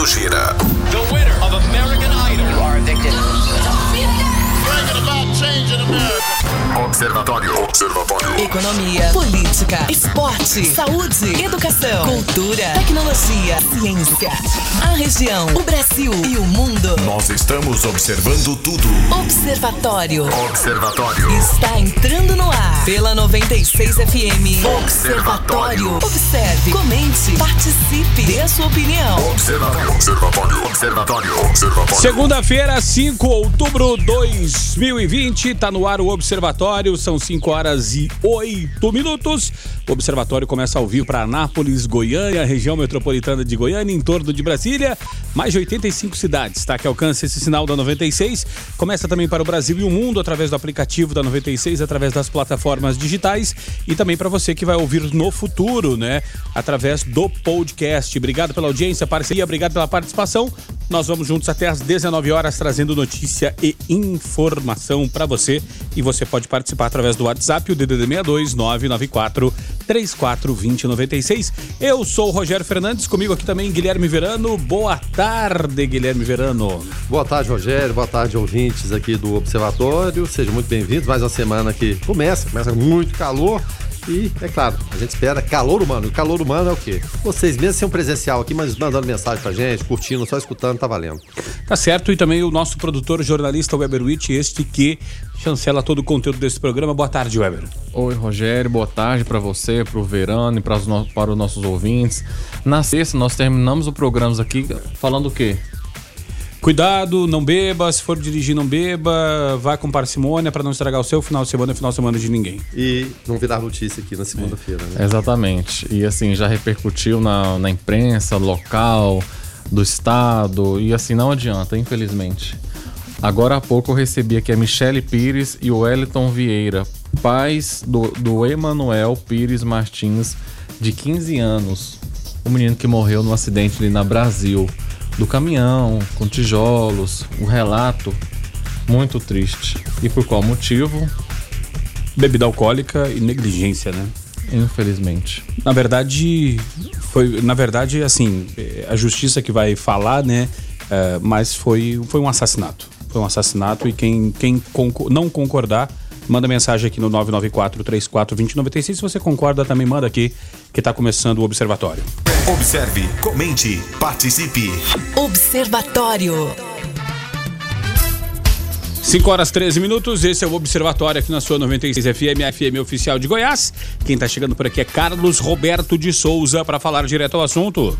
mundo gira. Observatório. Observatório. Economia, política, esporte, saúde, educação, cultura, tecnologia, ciência. A região, o Brasil e o mundo. Nós estamos observando tudo. Observatório. Observatório. Está entrando no ar pela 96 FM. Observatório. Observe, comente, participe, dê a sua opinião. Observatório. Observatório. Observatório. Observatório. Segunda-feira, 5 de outubro de 2020, tá no ar o Observatório, são 5 horas e 8 minutos. O Observatório começa ao vivo para Anápolis, Goiânia, região metropolitana de Goiânia, em torno de Brasília, mais de 85 cidades, tá? Que alcança esse sinal da 96. Começa também para o Brasil e o mundo através do aplicativo da 96, através das plataformas digitais e também para você que vai ouvir no futuro, né? Através do podcast. Obrigado pela audiência, parceria, obrigado pela participação. Nós vamos juntos até às 19 horas trazendo notícia e informação para você. E você pode participar através do WhatsApp, o DDD 62 994 3420 96. Eu sou o Rogério Fernandes, comigo aqui também Guilherme Verano. Boa tarde, Guilherme Verano. Boa tarde, Rogério. Boa tarde, ouvintes aqui do Observatório. Sejam muito bem-vindos. Mais uma semana que começa, começa muito calor. E, é claro, a gente espera calor humano. E calor humano é o quê? Vocês mesmos são presencial aqui, mas mandando mensagem pra gente, curtindo, só escutando, tá valendo. Tá certo, e também o nosso produtor jornalista Weber Witt, este que chancela todo o conteúdo desse programa. Boa tarde, Weber. Oi, Rogério, boa tarde para você, para o Verano e para os, no... para os nossos ouvintes. Na sexta, nós terminamos o programa aqui falando o quê? Cuidado, não beba, se for dirigir, não beba, vai com parcimônia para não estragar o seu final de semana e final de semana de ninguém. E não virar notícia aqui na segunda-feira, né? Exatamente. E assim, já repercutiu na, na imprensa local, do estado, e assim, não adianta, infelizmente. Agora há pouco eu recebi aqui a Michele Pires e o Wellington Vieira, pais do, do Emanuel Pires Martins, de 15 anos. O menino que morreu num acidente ali na Brasil do caminhão, com tijolos, um relato muito triste. E por qual motivo? Bebida alcoólica e negligência, né? Infelizmente. Na verdade, foi, na verdade, assim, a justiça que vai falar, né? É, mas foi, foi um assassinato. Foi um assassinato e quem, quem concor não concordar, manda mensagem aqui no 994 34 2096. Se você concorda, também manda aqui que está começando o Observatório. Observe, comente, participe. Observatório. 5 horas 13 minutos, esse é o Observatório aqui na sua 96 FM, FM oficial de Goiás. Quem está chegando por aqui é Carlos Roberto de Souza para falar direto ao assunto.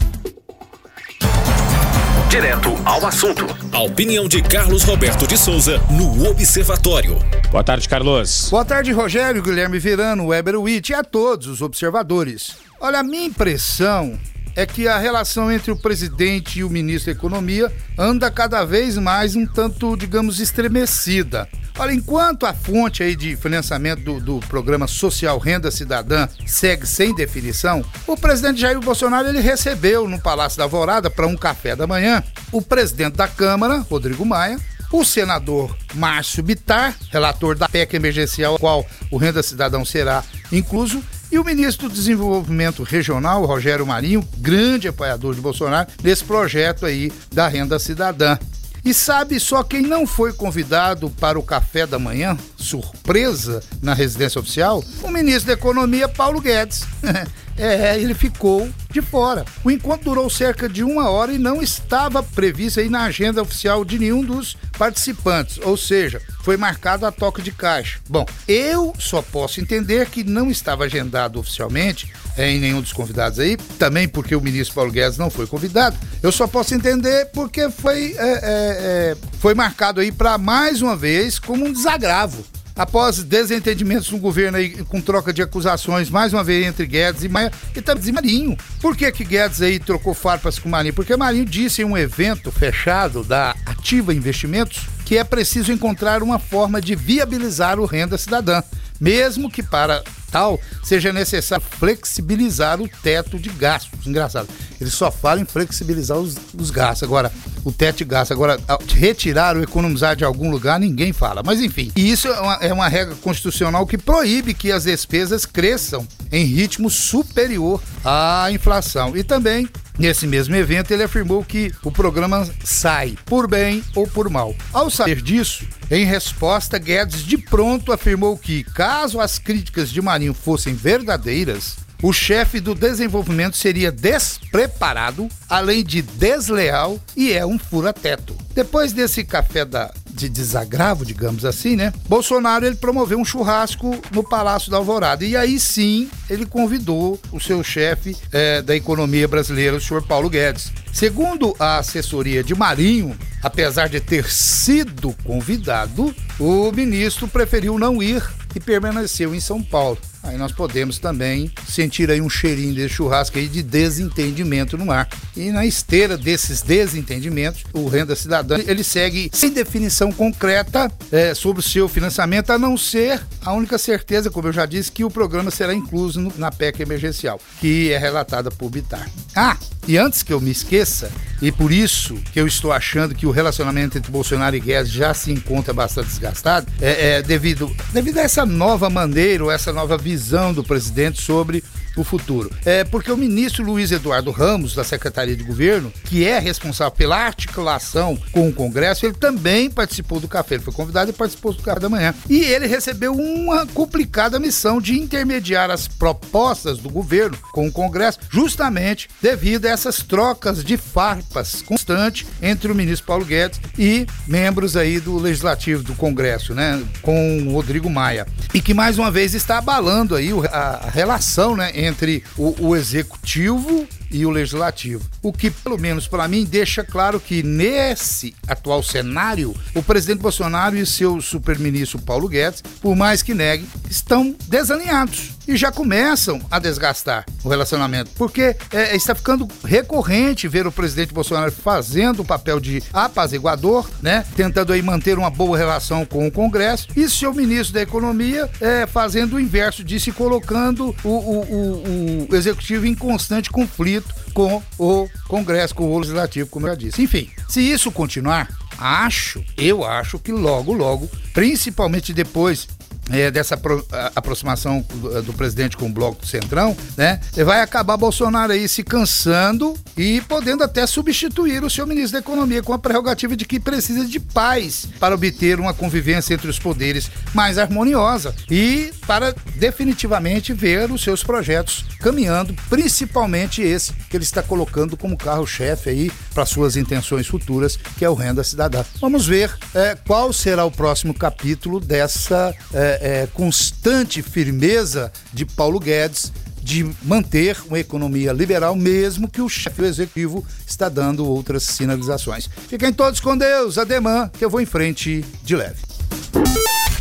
Direto ao assunto. A opinião de Carlos Roberto de Souza no Observatório. Boa tarde, Carlos. Boa tarde, Rogério, Guilherme Verano, Weber Witt e a todos os observadores. Olha, a minha impressão é que a relação entre o presidente e o ministro da Economia anda cada vez mais um tanto, digamos, estremecida. Olha, enquanto a fonte aí de financiamento do, do, programa Social Renda Cidadã segue sem definição, o presidente Jair Bolsonaro ele recebeu no Palácio da Alvorada para um café da manhã o presidente da Câmara, Rodrigo Maia, o senador Márcio Bitar, relator da PEC emergencial, qual o Renda Cidadão será incluso, e o ministro do Desenvolvimento Regional, Rogério Marinho, grande apoiador de Bolsonaro, nesse projeto aí da Renda Cidadã. E sabe só quem não foi convidado para o café da manhã, surpresa, na residência oficial? O ministro da Economia, Paulo Guedes. é, ele ficou de fora. O encontro durou cerca de uma hora e não estava previsto aí na agenda oficial de nenhum dos participantes, ou seja, foi marcado a toque de caixa. Bom, eu só posso entender que não estava agendado oficialmente é, em nenhum dos convidados aí, também porque o ministro Paulo Guedes não foi convidado. Eu só posso entender porque foi, é, é, é foi marcado aí para mais uma vez como um desagravo após desentendimentos no governo aí, com troca de acusações, mais uma vez entre Guedes e Maia, e também Marinho. Por que que Guedes aí trocou farpas com Marinho? Porque Marinho disse em um evento fechado da Ativa Investimentos que é preciso encontrar uma forma de viabilizar o renda cidadã, mesmo que para tal seja necessário flexibilizar o teto de gastos. Engraçado, ele só fala em flexibilizar os, os gastos. Agora, o teto de gastos, agora, retirar ou economizar de algum lugar, ninguém fala. Mas enfim, isso é uma, é uma regra constitucional que proíbe que as despesas cresçam em ritmo superior à inflação. E também Nesse mesmo evento, ele afirmou que o programa sai por bem ou por mal. Ao saber disso, em resposta, Guedes de pronto afirmou que, caso as críticas de Marinho fossem verdadeiras, o chefe do desenvolvimento seria despreparado, além de desleal e é um fura-teto. Depois desse café da, de desagravo, digamos assim, né? Bolsonaro ele promoveu um churrasco no Palácio da Alvorada e aí sim ele convidou o seu chefe eh, da economia brasileira, o senhor Paulo Guedes. Segundo a assessoria de Marinho, apesar de ter sido convidado, o ministro preferiu não ir e permaneceu em São Paulo. Aí nós podemos também sentir aí um cheirinho desse churrasco aí de desentendimento no ar. E na esteira desses desentendimentos, o Renda Cidadã, ele segue sem definição concreta é, sobre o seu financiamento, a não ser a única certeza, como eu já disse, que o programa será incluso no, na PEC emergencial, que é relatada por Bitar. Ah, e antes que eu me esqueça, e por isso que eu estou achando que o relacionamento entre Bolsonaro e Guedes já se encontra bastante desgastado, é, é devido, devido a essa nova maneira, ou essa nova visão do presidente sobre o futuro. É porque o ministro Luiz Eduardo Ramos, da Secretaria de Governo, que é responsável pela articulação com o Congresso, ele também participou do café. Ele foi convidado e participou do café da manhã. E ele recebeu uma complicada missão de intermediar as propostas do governo com o Congresso, justamente devido a essas trocas de farpas constantes entre o ministro Paulo Guedes e membros aí do Legislativo, do Congresso, né, com o Rodrigo Maia. E que mais uma vez está abalando aí a, relação, né, entre o, o executivo e o legislativo. O que, pelo menos para mim, deixa claro que nesse atual cenário, o presidente Bolsonaro e seu superministro Paulo Guedes, por mais que negue, estão desalinhados e já começam a desgastar o relacionamento, porque é, está ficando recorrente ver o presidente Bolsonaro fazendo o papel de apaziguador, né, tentando aí manter uma boa relação com o Congresso, e seu ministro da Economia é, fazendo o inverso disso e colocando o, o, o, o executivo em constante conflito com o Congresso, com o Legislativo, como eu já disse. Enfim, se isso continuar, acho, eu acho que logo, logo, principalmente depois é, dessa apro aproximação do, do, presidente com o bloco do Centrão, né? Vai acabar Bolsonaro aí se cansando e podendo até substituir o seu ministro da Economia com a prerrogativa de que precisa de paz para obter uma convivência entre os poderes mais harmoniosa e para definitivamente ver os seus projetos caminhando, principalmente esse que ele está colocando como carro-chefe aí para suas intenções futuras, que é o Renda Cidadã. Vamos ver é, qual será o próximo capítulo dessa é, é, constante firmeza de Paulo Guedes de manter uma economia liberal, mesmo que o chefe executivo está dando outras sinalizações. Fiquem todos com Deus, ademã, que eu vou em frente de leve.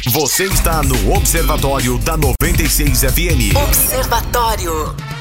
Você está no Observatório da 96 FM. Observatório.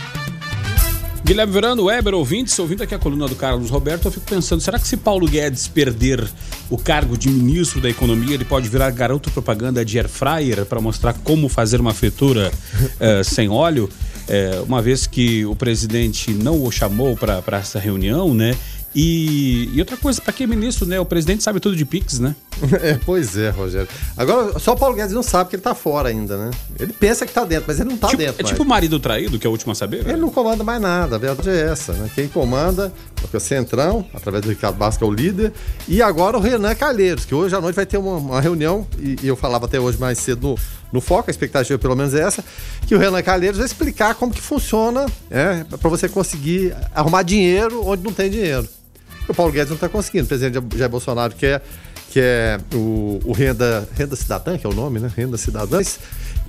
Guilherme Verano, Weber, ouvintes, ouvindo aqui a coluna do Carlos Roberto, eu fico pensando, será que se Paulo Guedes perder o cargo de ministro da Economia, ele pode virar garoto propaganda de air fryer para mostrar como fazer uma fritura uh, sem óleo? Uh, uma vez que o presidente não o chamou para essa reunião, né? E, e outra coisa, para que ministro, né? O presidente sabe tudo de Pix, né? É, pois é, Rogério. Agora, só o Paulo Guedes não sabe que ele tá fora ainda, né? Ele pensa que tá dentro, mas ele não tá tipo, dentro. É mais. tipo o marido traído, que é o último a saber? Ele não comanda mais nada, a verdade é essa, né? Quem comanda é o Centrão, através do Ricardo Basca, é o líder, e agora o Renan Calheiros, que hoje à noite vai ter uma, uma reunião, e, e, eu falava até hoje mais cedo no, no Foco, a expectativa pelo menos é essa, que o Renan Calheiros vai explicar como que funciona, é, para você conseguir arrumar dinheiro onde não tem dinheiro. O Paulo Guedes não está conseguindo. O presidente Jair Bolsonaro quer, que é o, o, Renda, Renda Cidadã, que é o nome, né? Renda Cidadãs.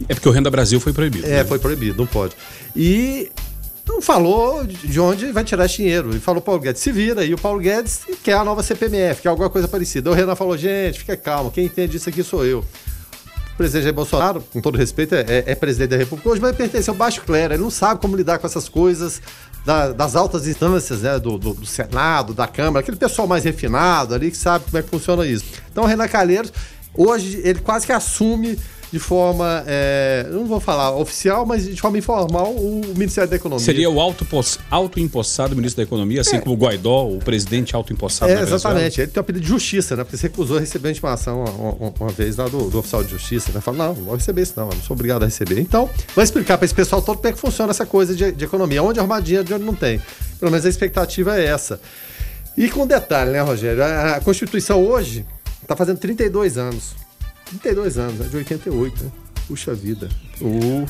É porque o Renda Brasil foi proibido. É, né? foi proibido, não pode. E não falou de onde vai tirar esse dinheiro. E falou, Paulo Guedes, se vira. E o Paulo Guedes quer a nova CPMF, que é alguma coisa parecida. O Renan falou, gente, fica calmo, quem entende isso aqui sou eu. O presidente Jair Bolsonaro, com todo respeito, é, é, é presidente da República hoje, mas pertence ao baixo clero. Ele não sabe como lidar com essas coisas da, das altas instâncias, né, do, do, do, Senado, da Câmara, aquele pessoal mais refinado ali que sabe como é que funciona isso. Então, o Renan Calheiros, hoje, ele quase que assume de forma, é, não vou falar oficial, mas de forma informal, o Ministério da Economia. Seria o auto-empossado ministro da Economia, assim é. como o Guaidó, o presidente auto-empossado é, Exatamente. Ele tem o apelido de justiça, né? Porque você recusou a receber a intimação uma, uma, uma vez lá do, do, oficial de justiça, né? Fala, não, não vou receber isso não, não sou obrigado a receber. Então, vai explicar para esse pessoal todo como é que funciona essa coisa de, de economia, onde arrumar dinheiro, de onde não tem. Pelo menos a expectativa é essa. E com detalhe, né, Rogério? A, a Constituição hoje está fazendo 32 anos. 32 anos, é de 88, né? Puxa vida. O...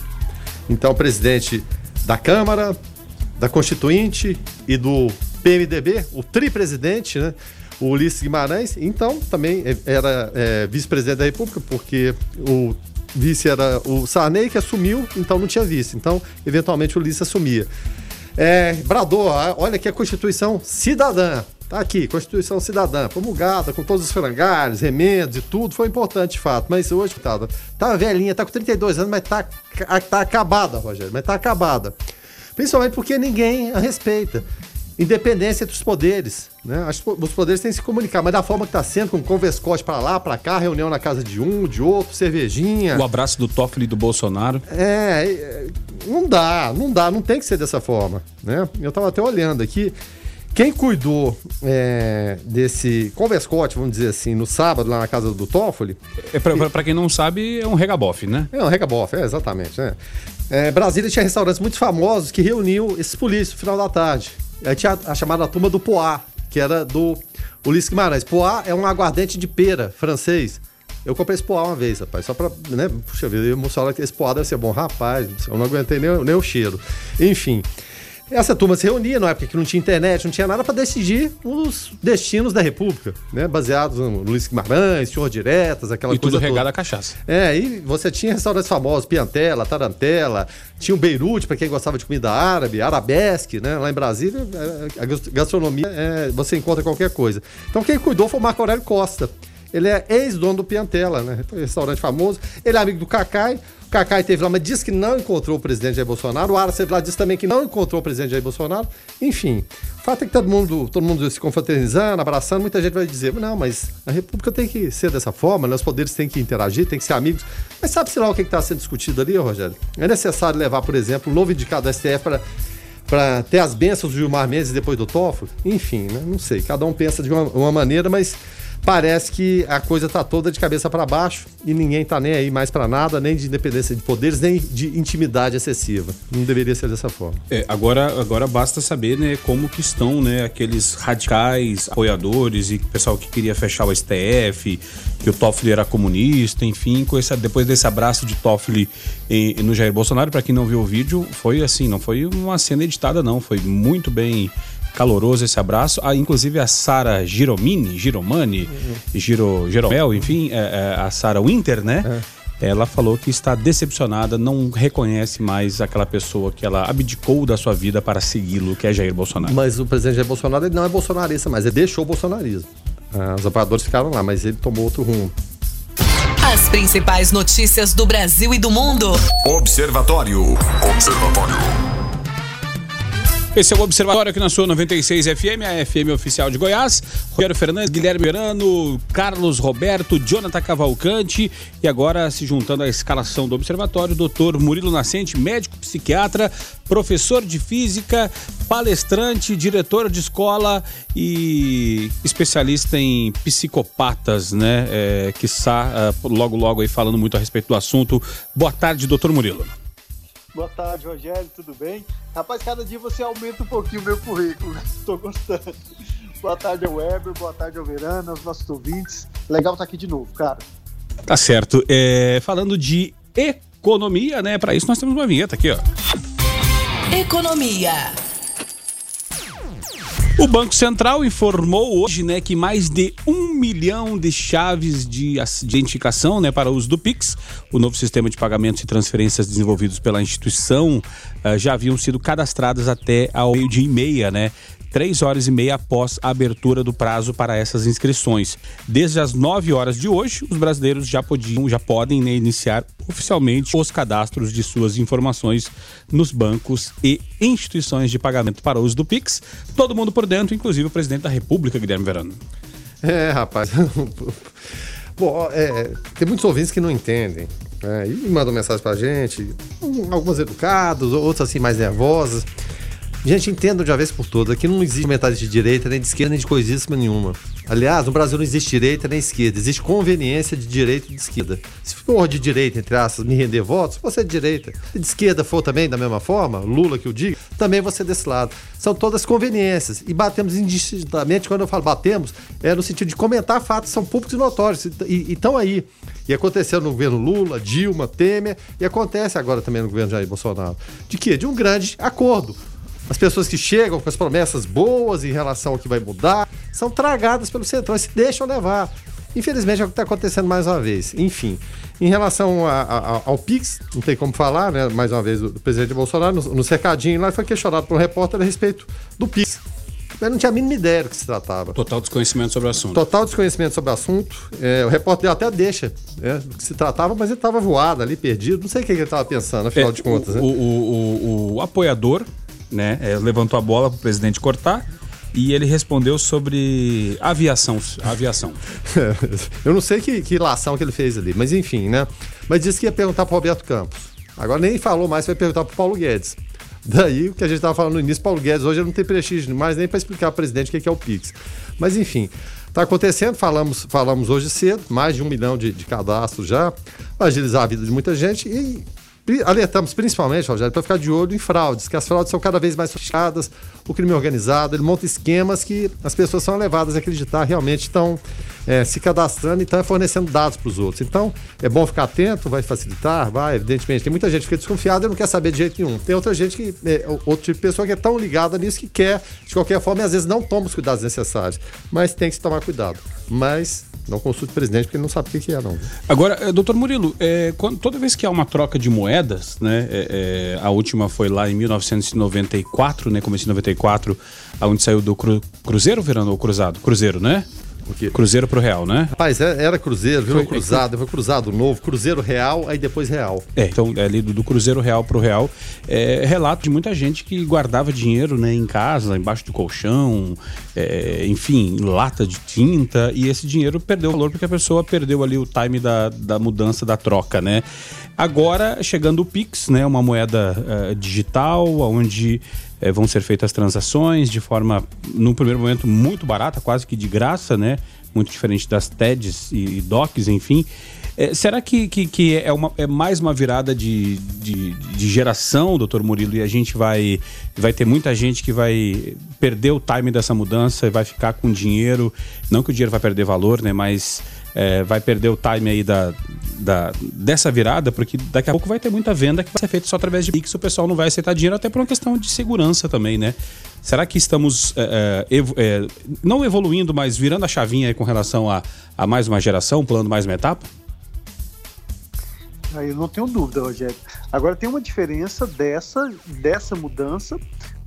Então, o presidente da Câmara, da Constituinte e do PMDB, o tripresidente, né? O Ulisses Guimarães, então também era é, vice-presidente da República, porque o vice era o Sarney que assumiu, então não tinha vice. Então, eventualmente, o Ulisses assumia. É, bradou, olha aqui a Constituição Cidadã. Tá aqui, Constituição Cidadã, promulgada com todos os frangalhos, remendos e tudo, foi importante de fato. Mas hoje, tá, tá velhinha, tá com 32 anos, mas tá, tá acabada, Rogério, mas tá acabada. Principalmente porque ninguém a respeita. Independência entre os poderes. Né? Os poderes têm que se comunicar, mas da forma que está sendo, com converscote para lá, para cá, reunião na casa de um, de outro, cervejinha. O abraço do Toffoli e do Bolsonaro. É, é, não dá, não dá, não tem que ser dessa forma. Né? Eu estava até olhando aqui. Quem cuidou é, desse converscote, vamos dizer assim, no sábado, lá na casa do Toffoli. É, para quem não sabe, é um regabofe, né? É um regabofe, é, exatamente. Né? É, Brasília tinha restaurantes muito famosos que reuniam esses polícios no final da tarde. Aí tinha a, a chamada turma do Poá, que era do Ulisses Guimarães. Poá é um aguardente de pera francês. Eu comprei esse poá uma vez, rapaz, só pra, né, puxa vida, emocionar que esse poá deve ser bom. Rapaz, eu não aguentei nem, nem o cheiro. Enfim, essa turma se reunia na época que não tinha internet, não tinha nada para decidir os destinos da República, né? Baseados no Luiz Guimarães, Senhor Diretas, aquela e coisa. E tudo regado a caixaça. É, e você tinha restaurantes famosos, Piantela, Tarantela, tinha o Beirute, para quem gostava de comida árabe, Arabesque, né? Lá em Brasília, é, a gastronomia, é, você encontra qualquer coisa. Então quem cuidou foi o Marco Aurélio Costa. Ele é ex-dono do Piantela, né? Restaurante famoso. Ele é amigo do Cacai. O Cacai teve lá, mas disse que não encontrou o presidente Jair Bolsonaro. O Ara lá disse também que não encontrou o presidente Jair Bolsonaro. Enfim, o fato é que todo mundo, todo mundo se confraternizando, abraçando. Muita gente vai dizer, não, mas a República tem que ser dessa forma, né? os poderes têm que interagir, tem que ser amigos. Mas sabe-se lá o que está sendo discutido ali, Rogério? É necessário levar, por exemplo, o novo indicado da STF para para ter as bênçãos do Gilmar Mendes depois do Toffoli? Enfim, né? não sei. Cada um pensa de uma, uma maneira, mas parece que a coisa está toda de cabeça para baixo e ninguém está nem aí mais para nada, nem de independência de poderes, nem de intimidade excessiva. Não deveria ser dessa forma. É, agora, agora basta saber né, como que estão né, aqueles radicais, apoiadores e pessoal que queria fechar o STF, que o Toffoli era comunista, enfim, com esse, depois desse abraço de Toffoli em, no Jair Bolsonaro, para quem não viu o vídeo, foi assim, não foi uma cena editada não, foi muito bem caloroso esse abraço. Ah, inclusive a Sara Giromini, Giromani, uhum. Giro, Giromel, enfim, é, é, a Sara Winter, né? É. Ela falou que está decepcionada, não reconhece mais aquela pessoa que ela abdicou da sua vida para segui-lo, que é Jair Bolsonaro. Mas o presidente Jair Bolsonaro ele não é bolsonarista, mas ele deixou o bolsonarismo. Ah, os apoiadores ficaram lá, mas ele tomou outro rumo. As principais notícias do Brasil e do mundo. Observatório. Observatório. Esse é o Observatório aqui na sua 96 FM, a FM oficial de Goiás. Rogério Fernandes, Guilherme Verano, Carlos Roberto, Jonathan Cavalcante e agora se juntando à escalação do Observatório, doutor Murilo Nascente, médico psiquiatra, professor de física, palestrante, diretor de escola e especialista em psicopatas, né? É, que está logo logo aí falando muito a respeito do assunto. Boa tarde, doutor Murilo. Boa tarde, Rogério, tudo bem? Rapaz, cada dia você aumenta um pouquinho o meu currículo, estou gostando. Boa tarde ao Weber, boa tarde ao Verano, aos nossos ouvintes. Legal estar aqui de novo, cara. Tá certo. É, falando de economia, né? Para isso nós temos uma vinheta aqui, ó. Economia. O Banco Central informou hoje né, que mais de um milhão de chaves de identificação né, para uso do Pix, o novo sistema de pagamentos e transferências desenvolvidos pela instituição, uh, já haviam sido cadastradas até ao meio-dia e meia, né? Três horas e meia após a abertura do prazo para essas inscrições. Desde as 9 horas de hoje, os brasileiros já podiam, já podem né, iniciar oficialmente os cadastros de suas informações nos bancos e instituições de pagamento para uso do Pix. Todo mundo por dentro, inclusive o presidente da República, Guilherme Verano. É, rapaz. Bom, é, tem muitos ouvintes que não entendem. Né, e mandam mensagem pra gente, algumas educadas, outras assim mais nervosas. Gente, entenda de uma vez por todas, aqui não existe comentário de direita, nem de esquerda, nem de coisíssima nenhuma. Aliás, no Brasil não existe direita nem esquerda, existe conveniência de direita e de esquerda. Se for de direita, entre aspas, me render votos, você é de direita. Se de esquerda for também da mesma forma, Lula que o diga, também você é desse lado. São todas conveniências. E batemos indistintamente, quando eu falo batemos, é no sentido de comentar fatos, são públicos e notórios, e estão aí. E aconteceu no governo Lula, Dilma, Temer, e acontece agora também no governo Jair Bolsonaro. De quê? De um grande acordo as pessoas que chegam com as promessas boas em relação ao que vai mudar são tragadas pelo centrão e se deixam levar. Infelizmente é o que está acontecendo mais uma vez. Enfim, em relação a, a, ao Pix, não tem como falar, né? Mais uma vez, o presidente Bolsonaro, no, no cercadinho lá, foi questionado por um repórter a respeito do Pix. Mas não tinha a mínima ideia do que se tratava. Total desconhecimento sobre o assunto. Total desconhecimento sobre o assunto. É, o repórter até deixa né, do que se tratava, mas ele estava voado ali, perdido. Não sei o que ele estava pensando, afinal É, de contas. o, né? o, o- o apoiador né, é, levantou a bola para o presidente cortar e ele respondeu sobre aviação. aviação. Eu não sei que, que lação que ele fez ali, mas enfim, né? Mas disse que ia perguntar pro Roberto Campos. Agora nem falou mais, vai perguntar pro Paulo Guedes. Daí o que a gente estava falando no início, Paulo Guedes hoje não tem prestígio mais nem para explicar ao presidente o que é o Pix. Mas enfim, está acontecendo, falamos, falamos hoje cedo, mais de um milhão de, de cadastros já, agilizar a vida de muita gente e alertamos principalmente, Rogério, para ficar de olho em fraudes, que as fraudes são cada vez mais sofisticadas, o crime organizado, ele monta esquemas que as pessoas são levadas a acreditar realmente estão é, se cadastrando e estão fornecendo dados para os outros. Então, é bom ficar atento, vai facilitar, vai, evidentemente. Tem muita gente que fica desconfiada e não quer saber de jeito nenhum. Tem outra gente que, é, outro tipo de pessoa que é tão ligada nisso que quer, de qualquer forma, e às vezes não toma os cuidados necessários. Mas tem que se tomar cuidado. Mas não consulte o presidente, porque ele não sabe o que é, não. Agora, eh, doutor Murilo, eh, quando- toda vez que há uma troca de moedas, né, eh, a última foi lá em 1994, né, começo de 94, aonde saiu do cru- Cruzeiro, Verano, ou Cruzado? Cruzeiro, né? O quê? Cruzeiro pro Real, né? Rapaz, é- era Cruzeiro, virou Foi- Cruzado, foi Cruzado Novo, Cruzeiro Real, aí depois Real. É, então é ali do, do Cruzeiro Real pro Real. É, relato de muita gente que guardava dinheiro né, em casa, embaixo do colchão, é, enfim, lata de tinta, e esse dinheiro perdeu valor porque a pessoa perdeu ali o time da, da mudança da troca, né? Agora, chegando o Pix, né? Uma moeda eh, digital, onde eh, vão ser feitas transações de forma, num primeiro momento, muito barata, quase que de graça, né? Muito diferente das TEDs e, e DOCs, enfim. É, será que, que, que é, uma, é mais uma virada de, de, de geração, doutor Murilo, e a gente vai, vai ter muita gente que vai perder o time dessa mudança e vai ficar com dinheiro, não que o dinheiro vai perder valor, né, mas é, vai perder o time aí da, da, dessa virada, porque daqui a pouco vai ter muita venda que vai ser feita só através de Pix, o pessoal não vai aceitar dinheiro, até por uma questão de segurança também, né? Será que estamos é, é, é, não evoluindo, mas virando a chavinha com relação a, a mais uma geração, pulando mais uma etapa? Aí eu não tenho dúvida, Rogério. Agora tem uma diferença dessa, dessa mudança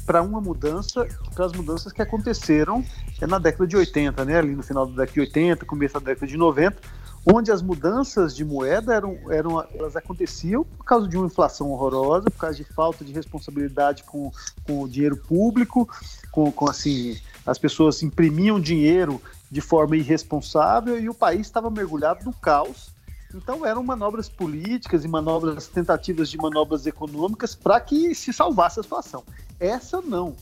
para uma mudança, para as mudanças que aconteceram é, na década de 80, né? Ali no final da década de 80, começo da década de 90, onde as mudanças de moeda eram, eram elas aconteciam por causa de uma inflação horrorosa, por causa de falta de responsabilidade com, com o dinheiro público, com, com assim as pessoas imprimiam dinheiro de forma irresponsável e o país estava mergulhado no caos então eram manobras políticas e manobras, tentativas de manobras econômicas para que se salvasse a situação. Essa não.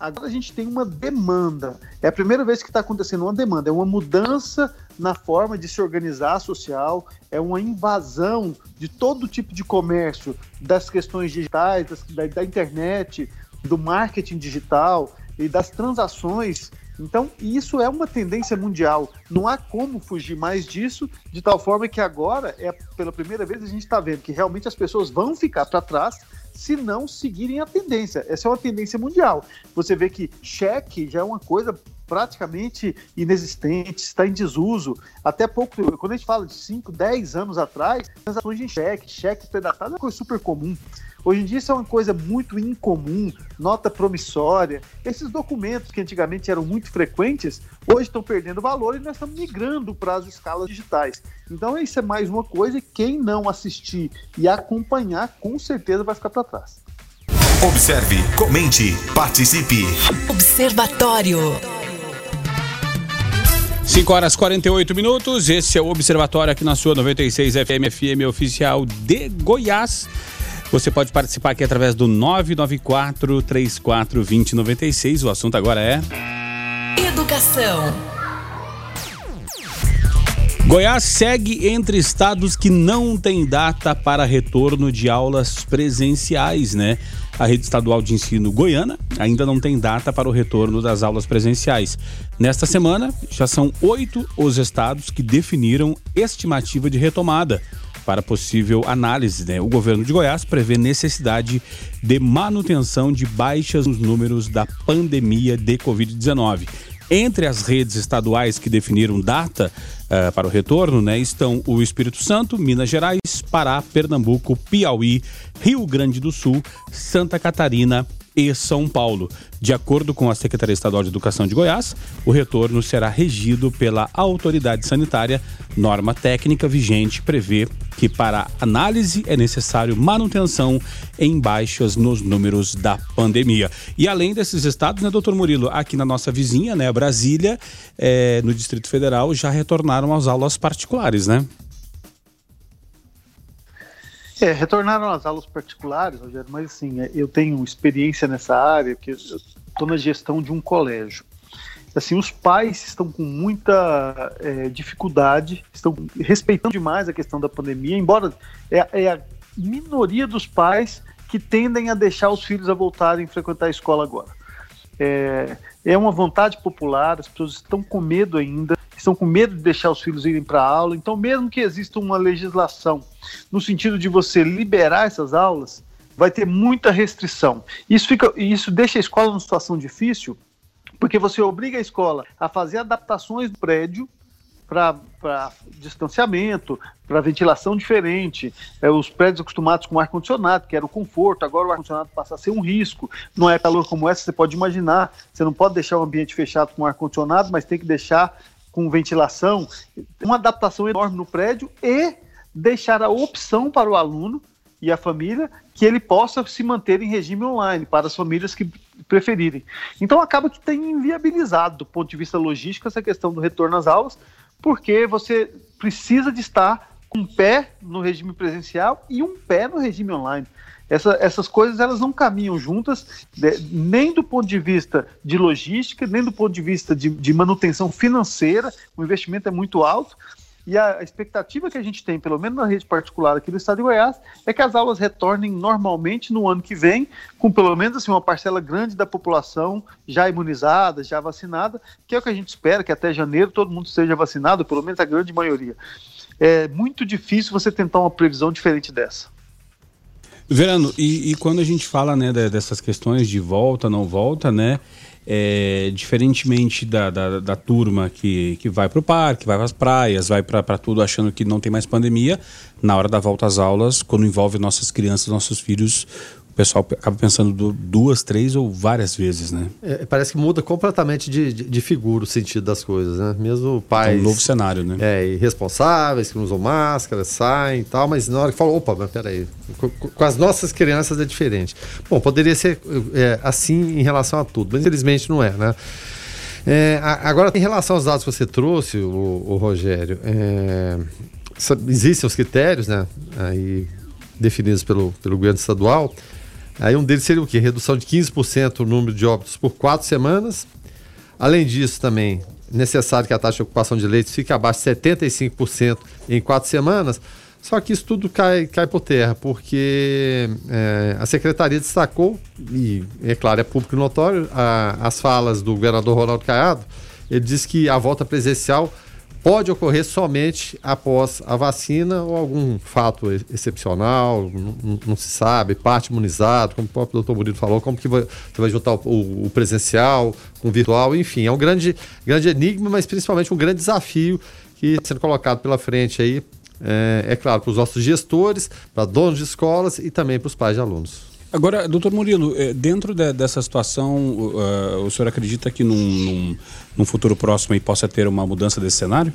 Agora a gente tem uma demanda. É a primeira vez que está acontecendo uma demanda. É uma mudança na forma de se organizar social, é uma invasão de todo tipo de comércio, das questões digitais, das- da, da internet, do marketing digital e das transações então, isso é uma tendência mundial. Não há como fugir mais disso, de tal forma que agora, é pela primeira vez, a gente está vendo que realmente as pessoas vão ficar para trás se não seguirem a tendência. Essa é uma tendência mundial. Você vê que cheque já é uma coisa praticamente inexistente, está em desuso. Até pouco, quando a gente fala de 5, 10 anos atrás, transações em cheque, cheque predatado é uma coisa super comum. Hoje em dia isso é uma coisa muito incomum, nota promissória. Esses documentos que antigamente eram muito frequentes, hoje estão perdendo valor e nós estamos migrando para as escalas digitais. Então isso é mais uma coisa e quem não assistir e acompanhar, com certeza vai ficar para trás. Observe, comente, participe. Observatório. 5 horas 48 minutos. Esse é o Observatório aqui na sua 96 FM, FM oficial de Goiás. Você pode participar aqui através do 994 34 2096. O assunto agora é. Educação. Goiás segue entre estados que não tem data para retorno de aulas presenciais, né? A rede estadual de ensino goiana ainda não tem data para o retorno das aulas presenciais. Nesta semana, já são oito os estados que definiram estimativa de retomada para possível análise. Né? O governo de Goiás prevê necessidade de manutenção de baixas nos números da pandemia de Covid-19. Entre as redes estaduais que definiram data uh, para o retorno, né, estão o Espírito Santo, Minas Gerais, Pará, Pernambuco, Piauí, Rio Grande do Sul, Santa Catarina e São Paulo. De acordo com a Secretaria Estadual de Educação de Goiás, o retorno será regido pela autoridade sanitária. Norma técnica vigente prevê que para análise é necessário manutenção em baixas nos números da pandemia. E além desses estados, né, doutor Murilo, aqui na nossa vizinha, né, Brasília, é, no Distrito Federal, já retornaram às aulas particulares, né? É, retornaram às aulas particulares, Rogério, mas assim, é, eu tenho experiência nessa área, porque estou na gestão de um colégio. Assim, os pais estão com muita é, dificuldade, estão respeitando demais a questão da pandemia, embora é, é, a minoria dos pais que tendem a deixar os filhos a voltarem a frequentar a escola agora. É, é uma vontade popular, as pessoas estão com medo ainda, estão com medo de deixar os filhos irem para a aula. Então, mesmo que exista uma legislação no sentido de você liberar essas aulas, vai ter muita restrição. Isso, fica, isso deixa a escola numa situação difícil, porque você obriga a escola a fazer adaptações do prédio para distanciamento, para ventilação diferente. É, os prédios acostumados com ar-condicionado, que era o conforto, agora o ar-condicionado passa a ser um risco. Não é calor como essa, você pode imaginar. Você não pode deixar o ambiente fechado com ar-condicionado, mas tem que deixar com ventilação, uma adaptação enorme no prédio e deixar a opção para o aluno e a família que ele possa se manter em regime online para as famílias que preferirem. Então acaba que tem inviabilizado do ponto de vista logístico essa questão do retorno às aulas, porque você precisa de estar com um pé no regime presencial e um pé no regime online. Essa, essas coisas elas não caminham juntas, né, nem do ponto de vista de logística, nem do ponto de vista de, de manutenção financeira. O investimento é muito alto. E a expectativa que a gente tem, pelo menos na rede particular aqui do estado de Goiás, é que as aulas retornem normalmente no ano que vem, com pelo menos assim, uma parcela grande da população já imunizada, já vacinada, que é o que a gente espera, que até janeiro todo mundo esteja vacinado, pelo menos a grande maioria. É muito difícil você tentar uma previsão diferente dessa. Verano, e, e, quando a gente fala né, dessas questões de volta, não volta, né? É, diferentemente da, da, da, turma que, que vai para o parque, vai para as praias, vai para tudo achando que não tem mais pandemia, na hora da volta às aulas, quando envolve nossas crianças, nossos filhos, o pessoal acaba pensando duas, três ou várias vezes, né? É, parece que muda completamente de, de, de, figura o sentido das coisas, né? Mesmo pais... É um novo cenário, né? É, irresponsáveis, que não usam máscara, saem e tal, mas na hora que falam, opa, mas peraí, com, com as nossas crianças é diferente. Bom, poderia ser é, assim em relação a tudo, mas infelizmente não é, né? É, agora, em relação aos dados que você trouxe, o, o Rogério, é, existem os critérios, né? Aí definidos pelo, pelo governo estadual, Aí um deles seria o quê? Redução de 15% no número de óbitos por quatro semanas. Além disso, também necessário que a taxa de ocupação de leitos fique abaixo de 75% em quatro semanas. Só que isso tudo cai, cai por terra, porque é, a secretaria destacou, e é claro, é público notório, a, as falas do governador Ronaldo Caiado. Ele disse que a volta presencial pode ocorrer somente após a vacina ou algum fato excepcional, não, se sabe, parte imunizado, como o próprio doutor Murilo falou, como que vai, você vai juntar o, o, presencial com o virtual, enfim, é um grande, grande enigma, mas principalmente um grande desafio que está sendo colocado pela frente aí, é, é claro, para os nossos gestores, para donos de escolas e também para os pais de alunos. Agora, doutor Murilo, eh, dentro de, dessa situação, uh, o senhor acredita que num, num, num, futuro próximo aí possa ter uma mudança desse cenário?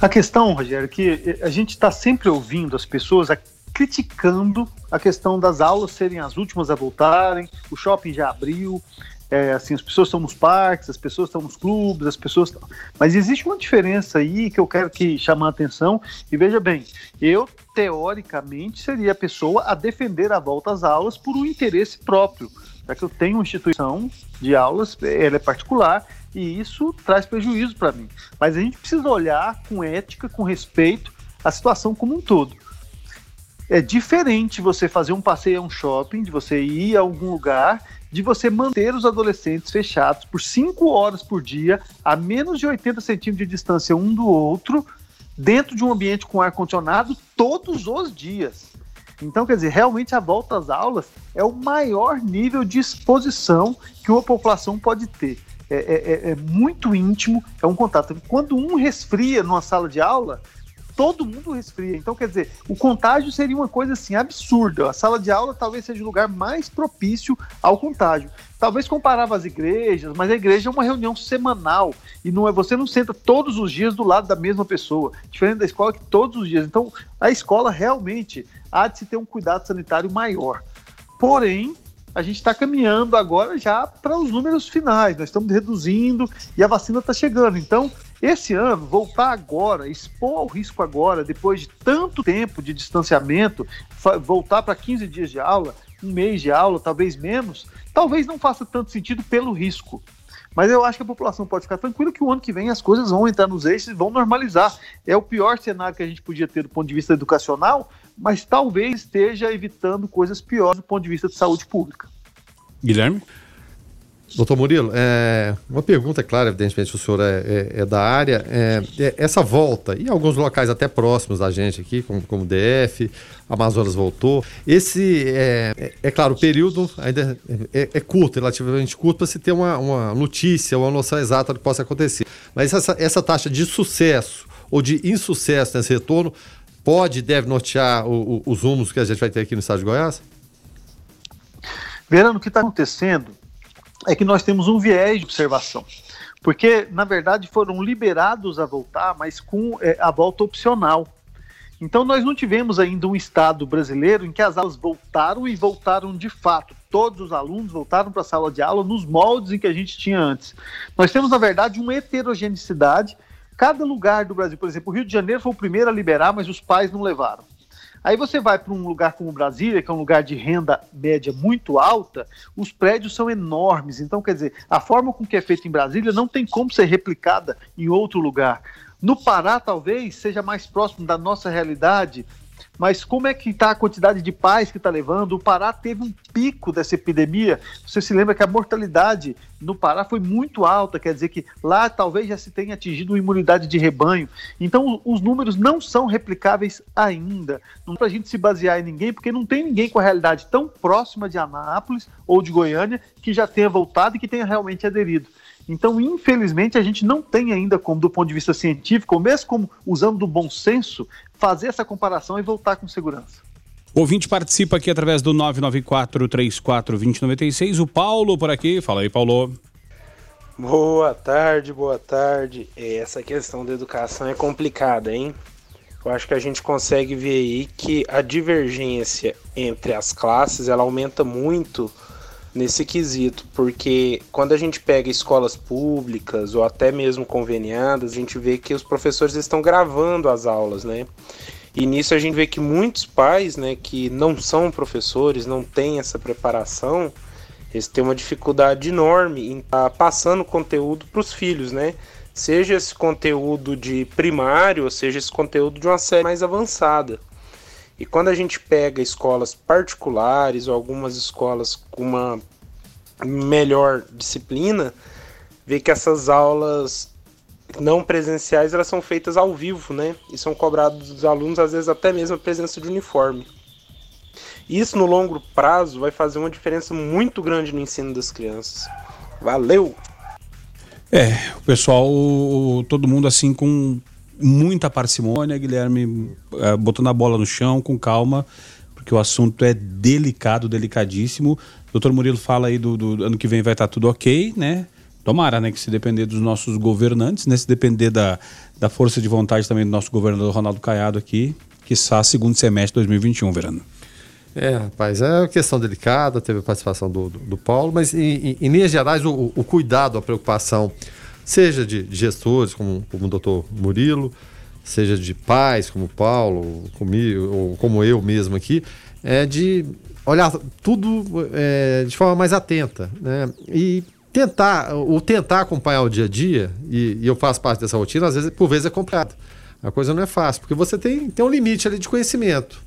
A questão, Rogério, é que a gente está sempre ouvindo as pessoas criticando a questão das aulas serem as últimas a voltarem, o shopping já abriu, é, assim, as pessoas estão nos parques, as pessoas estão nos clubes, as pessoas. Mas existe uma diferença aí que eu quero que chamar a atenção, e veja bem, eu, teoricamente, seria a pessoa a defender a volta às aulas por um interesse próprio, já que eu tenho uma instituição de aulas, ela é particular, e isso traz prejuízo para mim. Mas a gente precisa olhar com ética, com respeito, a situação como um todo. É diferente você fazer um passeio a um shopping, de você ir a algum lugar, de você manter os adolescentes fechados por cinco horas por dia, a menos de 80 centímetros de distância um do outro, dentro de um ambiente com ar-condicionado todos os dias. Então, quer dizer, realmente a volta às aulas é o maior nível de exposição que uma população pode ter. É, é, é, é muito íntimo, é um contato. Quando um resfria numa sala de aula, todo mundo resfria. Então, quer dizer, o contágio seria uma coisa assim absurda. A sala de aula talvez seja o lugar mais propício ao contágio. Talvez comparava as igrejas, mas a igreja é uma reunião semanal e não é você não senta todos os dias do lado da mesma pessoa, diferente da escola que todos os dias. Então, a escola realmente há de se ter um cuidado sanitário maior. Porém, a gente está caminhando agora já para os números finais. Nós estamos reduzindo e a vacina está chegando. Então, esse ano, voltar agora, expor o risco agora, depois de tanto tempo de distanciamento, voltar para 15 dias de aula, um mês de aula, talvez menos, talvez não faça tanto sentido pelo risco. Mas eu acho que a população pode ficar tranquila que o ano que vem as coisas vão entrar nos eixos e vão normalizar. É o pior cenário que a gente podia ter do ponto de vista educacional, mas talvez esteja evitando coisas piores do ponto de vista de saúde pública. Guilherme? Doutor Murilo, é, uma pergunta, é claro, evidentemente o senhor é, é, é da área. É, é, essa volta, em alguns locais até próximos da gente aqui, como, como DF, Amazonas voltou. Esse, é, é, claro, o período ainda é, curto, relativamente curto, para se ter uma, uma notícia, uma noção exata do que possa acontecer. Mas essa, essa taxa de sucesso ou de insucesso nesse retorno pode e deve nortear o, o, os rumos que a gente vai ter aqui no estado de Goiás? Verano, o que está acontecendo é que nós temos um viés de observação. Porque, na verdade, foram liberados a voltar, mas com é, a volta opcional. Então, nós não tivemos ainda um Estado brasileiro em que as aulas voltaram e voltaram de fato. Todos os alunos voltaram para a sala de aula nos moldes em que a gente tinha antes. Nós temos, na verdade, uma heterogeneidade. Cada lugar do Brasil, por exemplo, o Rio de Janeiro foi o primeiro a liberar, mas os pais não levaram. Aí você vai para um lugar como Brasília, que é um lugar de renda média muito alta, os prédios são enormes. Então, quer dizer, a forma com que é feito em Brasília não tem como ser replicada em outro lugar. No Pará, talvez, seja mais próximo da nossa realidade, mas como é que está a quantidade de pais que está levando? O Pará teve um pico dessa epidemia. Você se lembra que a mortalidade no Pará foi muito alta, quer dizer que lá talvez já se tenha atingido uma imunidade de rebanho. Então os números não são replicáveis ainda. Não para a gente se basear em ninguém, porque não tem ninguém com a realidade tão próxima de Anápolis ou de Goiânia que já tenha voltado e que tenha realmente aderido. Então, infelizmente, a gente não tem ainda como, do ponto de vista científico, ou mesmo como usando do bom senso, fazer essa comparação e voltar com segurança. O ouvinte participa aqui através do 994-34-2096. O Paulo por aqui. Fala aí, Paulo. Boa tarde, boa tarde. Essa questão da educação é complicada, hein? Eu acho que a gente consegue ver aí que a divergência entre as classes ela aumenta muito nesse quesito, porque quando a gente pega escolas públicas ou até mesmo conveniadas, a gente vê que os professores estão gravando as aulas, né? E nisso a gente vê que muitos pais, né, que não são professores, não têm essa preparação, eles têm uma dificuldade enorme em estar tá passando conteúdo para os filhos, né? Seja esse conteúdo de primário, seja esse conteúdo de uma série mais avançada. E quando a gente pega escolas particulares ou algumas escolas com uma melhor disciplina, vê que essas aulas não presenciais elas são feitas ao vivo, né? E são cobrados dos alunos às vezes até mesmo a presença de uniforme. Isso no longo prazo vai fazer uma diferença muito grande no ensino das crianças. Valeu! É, o pessoal, todo mundo assim com muita parcimônia, Guilherme, é, botando a bola no chão com calma, porque o assunto é delicado, delicadíssimo. O doutor Murilo fala aí do, do ano que vem vai estar tudo ok, né? Tomara, né? Que se depender dos nossos governantes, né? Se depender da, da força de vontade também do nosso governador Ronaldo Caiado aqui, que está segundo semestre de 2021, Verano. É, rapaz, é uma questão delicada, teve a participação do, do, do Paulo, mas em, em, em, linhas gerais o, o, cuidado, a preocupação, seja de, gestores, como, como o doutor Murilo, seja de pais, como o Paulo, comigo, ou como eu mesmo aqui, é de olhar tudo é, de forma mais atenta, né? E tentar, o tentar acompanhar o dia a dia, e, e eu faço parte dessa rotina, às vezes, por vezes é complicado. A coisa não é fácil, porque você tem, tem um limite ali de conhecimento.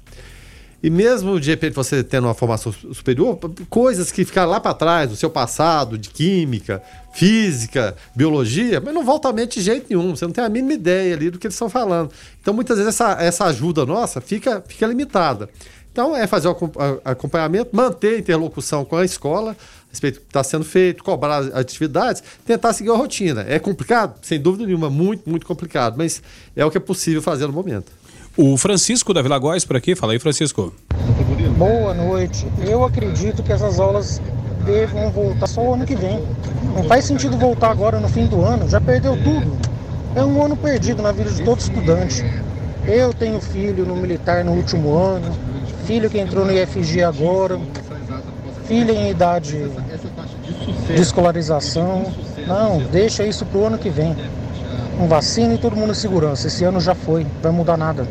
E mesmo de repente você tendo uma formação superior, coisas que ficaram lá para trás, do seu passado, de química, física, biologia, mas não volta à mente de jeito nenhum. Você não tem a mínima ideia ali do que eles estão falando. Então, muitas vezes, essa, essa ajuda nossa fica, fica limitada. Então, é fazer o acompanhamento, manter a interlocução com a escola, a respeito do que está sendo feito, cobrar atividades, tentar seguir a rotina. É complicado? Sem dúvida nenhuma, muito, muito complicado, mas é o que é possível fazer no momento. O Francisco da Vila Góis por aqui. Fala aí, Francisco. Boa noite. Eu acredito que essas aulas devam voltar só o ano que vem. Não faz sentido voltar agora no fim do ano, já perdeu tudo. É um ano perdido na vida de todo estudante. Eu tenho filho no militar no último ano, filho que entrou no IFG agora, filha em idade de escolarização. Não, deixa isso pro ano que vem. Com vacina e todo mundo em segurança. Esse ano já foi, não vai mudar nada.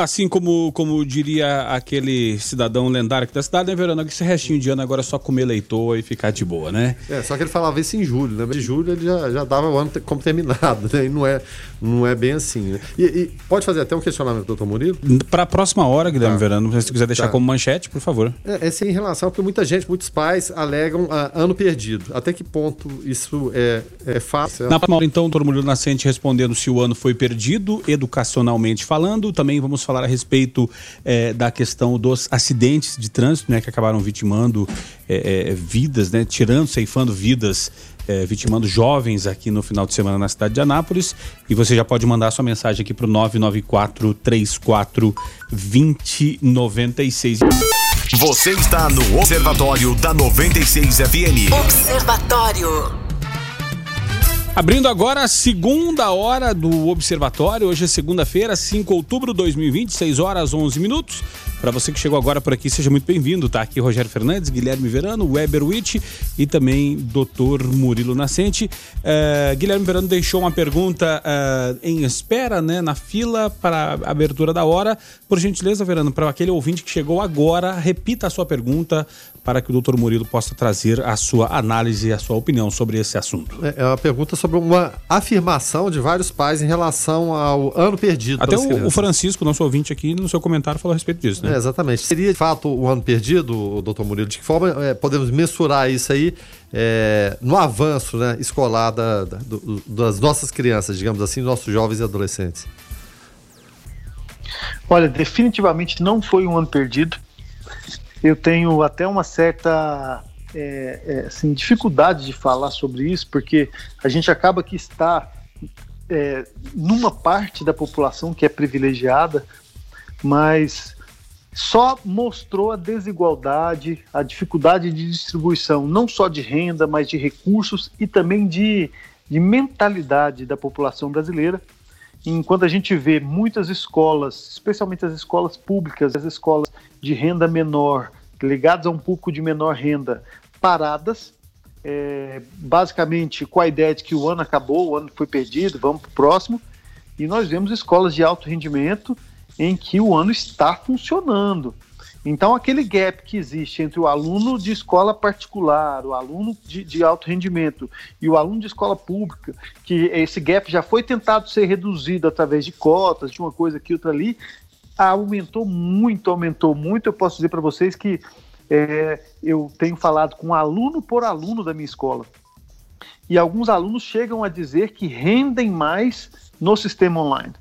Assim como, como diria aquele cidadão lendário aqui da cidade, né, Verano? Que esse restinho de ano agora é só comer leitoa e ficar de boa, né? É, só que ele falava isso em julho, né? De julho ele já, já dava o ano como terminado, né? E não é, não é bem assim, né? E, e pode fazer até um questionamento, doutor Murilo? Para a próxima hora, Guilherme tá. Verano, se quiser deixar tá. como manchete, por favor. É, é sim, em relação, porque muita gente, muitos pais alegam ah, ano perdido. Até que ponto isso é, é fácil? Na próxima hora, então, doutor Murilo Nascente respondendo se o ano foi perdido, educacionalmente falando. Também vamos falar a respeito é, da questão dos acidentes de trânsito, né, que acabaram vitimando é, é, vidas, né, tirando, ceifando vidas, é, vitimando jovens aqui no final de semana na cidade de Anápolis. E você já pode mandar sua mensagem aqui para o 994 34 2096. Você está no Observatório da 96 FM. Observatório. Abrindo agora a segunda hora do Observatório. Hoje é segunda-feira, 5 de outubro de 2020, 6 horas 11 minutos. Para você que chegou agora por aqui, seja muito bem-vindo. Tá aqui Rogério Fernandes, Guilherme Verano, Weber Witt e também Dr. Murilo Nascente. Uh, Guilherme Verano deixou uma pergunta uh, em espera, né, na fila para a abertura da hora. Por gentileza, Verano, para aquele ouvinte que chegou agora, repita a sua pergunta para que o Dr. Murilo possa trazer a sua análise e a sua opinião sobre esse assunto. É, é uma pergunta sobre uma afirmação de vários pais em relação ao ano perdido. Até o, o, Francisco, nosso ouvinte aqui, no seu comentário falou a respeito disso, né? É, exatamente. Seria de fato o ano perdido, doutor Murilo? De que forma é, podemos mensurar isso aí é, no avanço né, escolar da, da, do, das nossas crianças, digamos assim, nossos jovens e adolescentes? Olha, definitivamente não foi um ano perdido eu tenho até uma certa é, é, assim, dificuldade de falar sobre isso, porque a gente acaba que está é, numa parte da população que é privilegiada, mas só mostrou a desigualdade, a dificuldade de distribuição, não só de renda, mas de recursos e também de, de mentalidade da população brasileira. Enquanto a gente vê muitas escolas, especialmente as escolas públicas, as escolas de renda menor, ligadas a um público de menor renda, paradas, é, basicamente com a ideia de que o ano acabou, o ano foi perdido, vamos para o próximo. E nós vemos escolas de alto rendimento em que o ano está funcionando. Então, aquele gap que existe entre o aluno de escola particular, o aluno de, de, alto rendimento e o aluno de escola pública, que esse gap já foi tentado ser reduzido através de cotas, de uma coisa aqui, outra ali, aumentou muito, aumentou muito. Eu posso dizer para vocês que é, eu tenho falado com aluno por aluno da minha escola. E alguns alunos chegam a dizer que rendem mais no sistema online,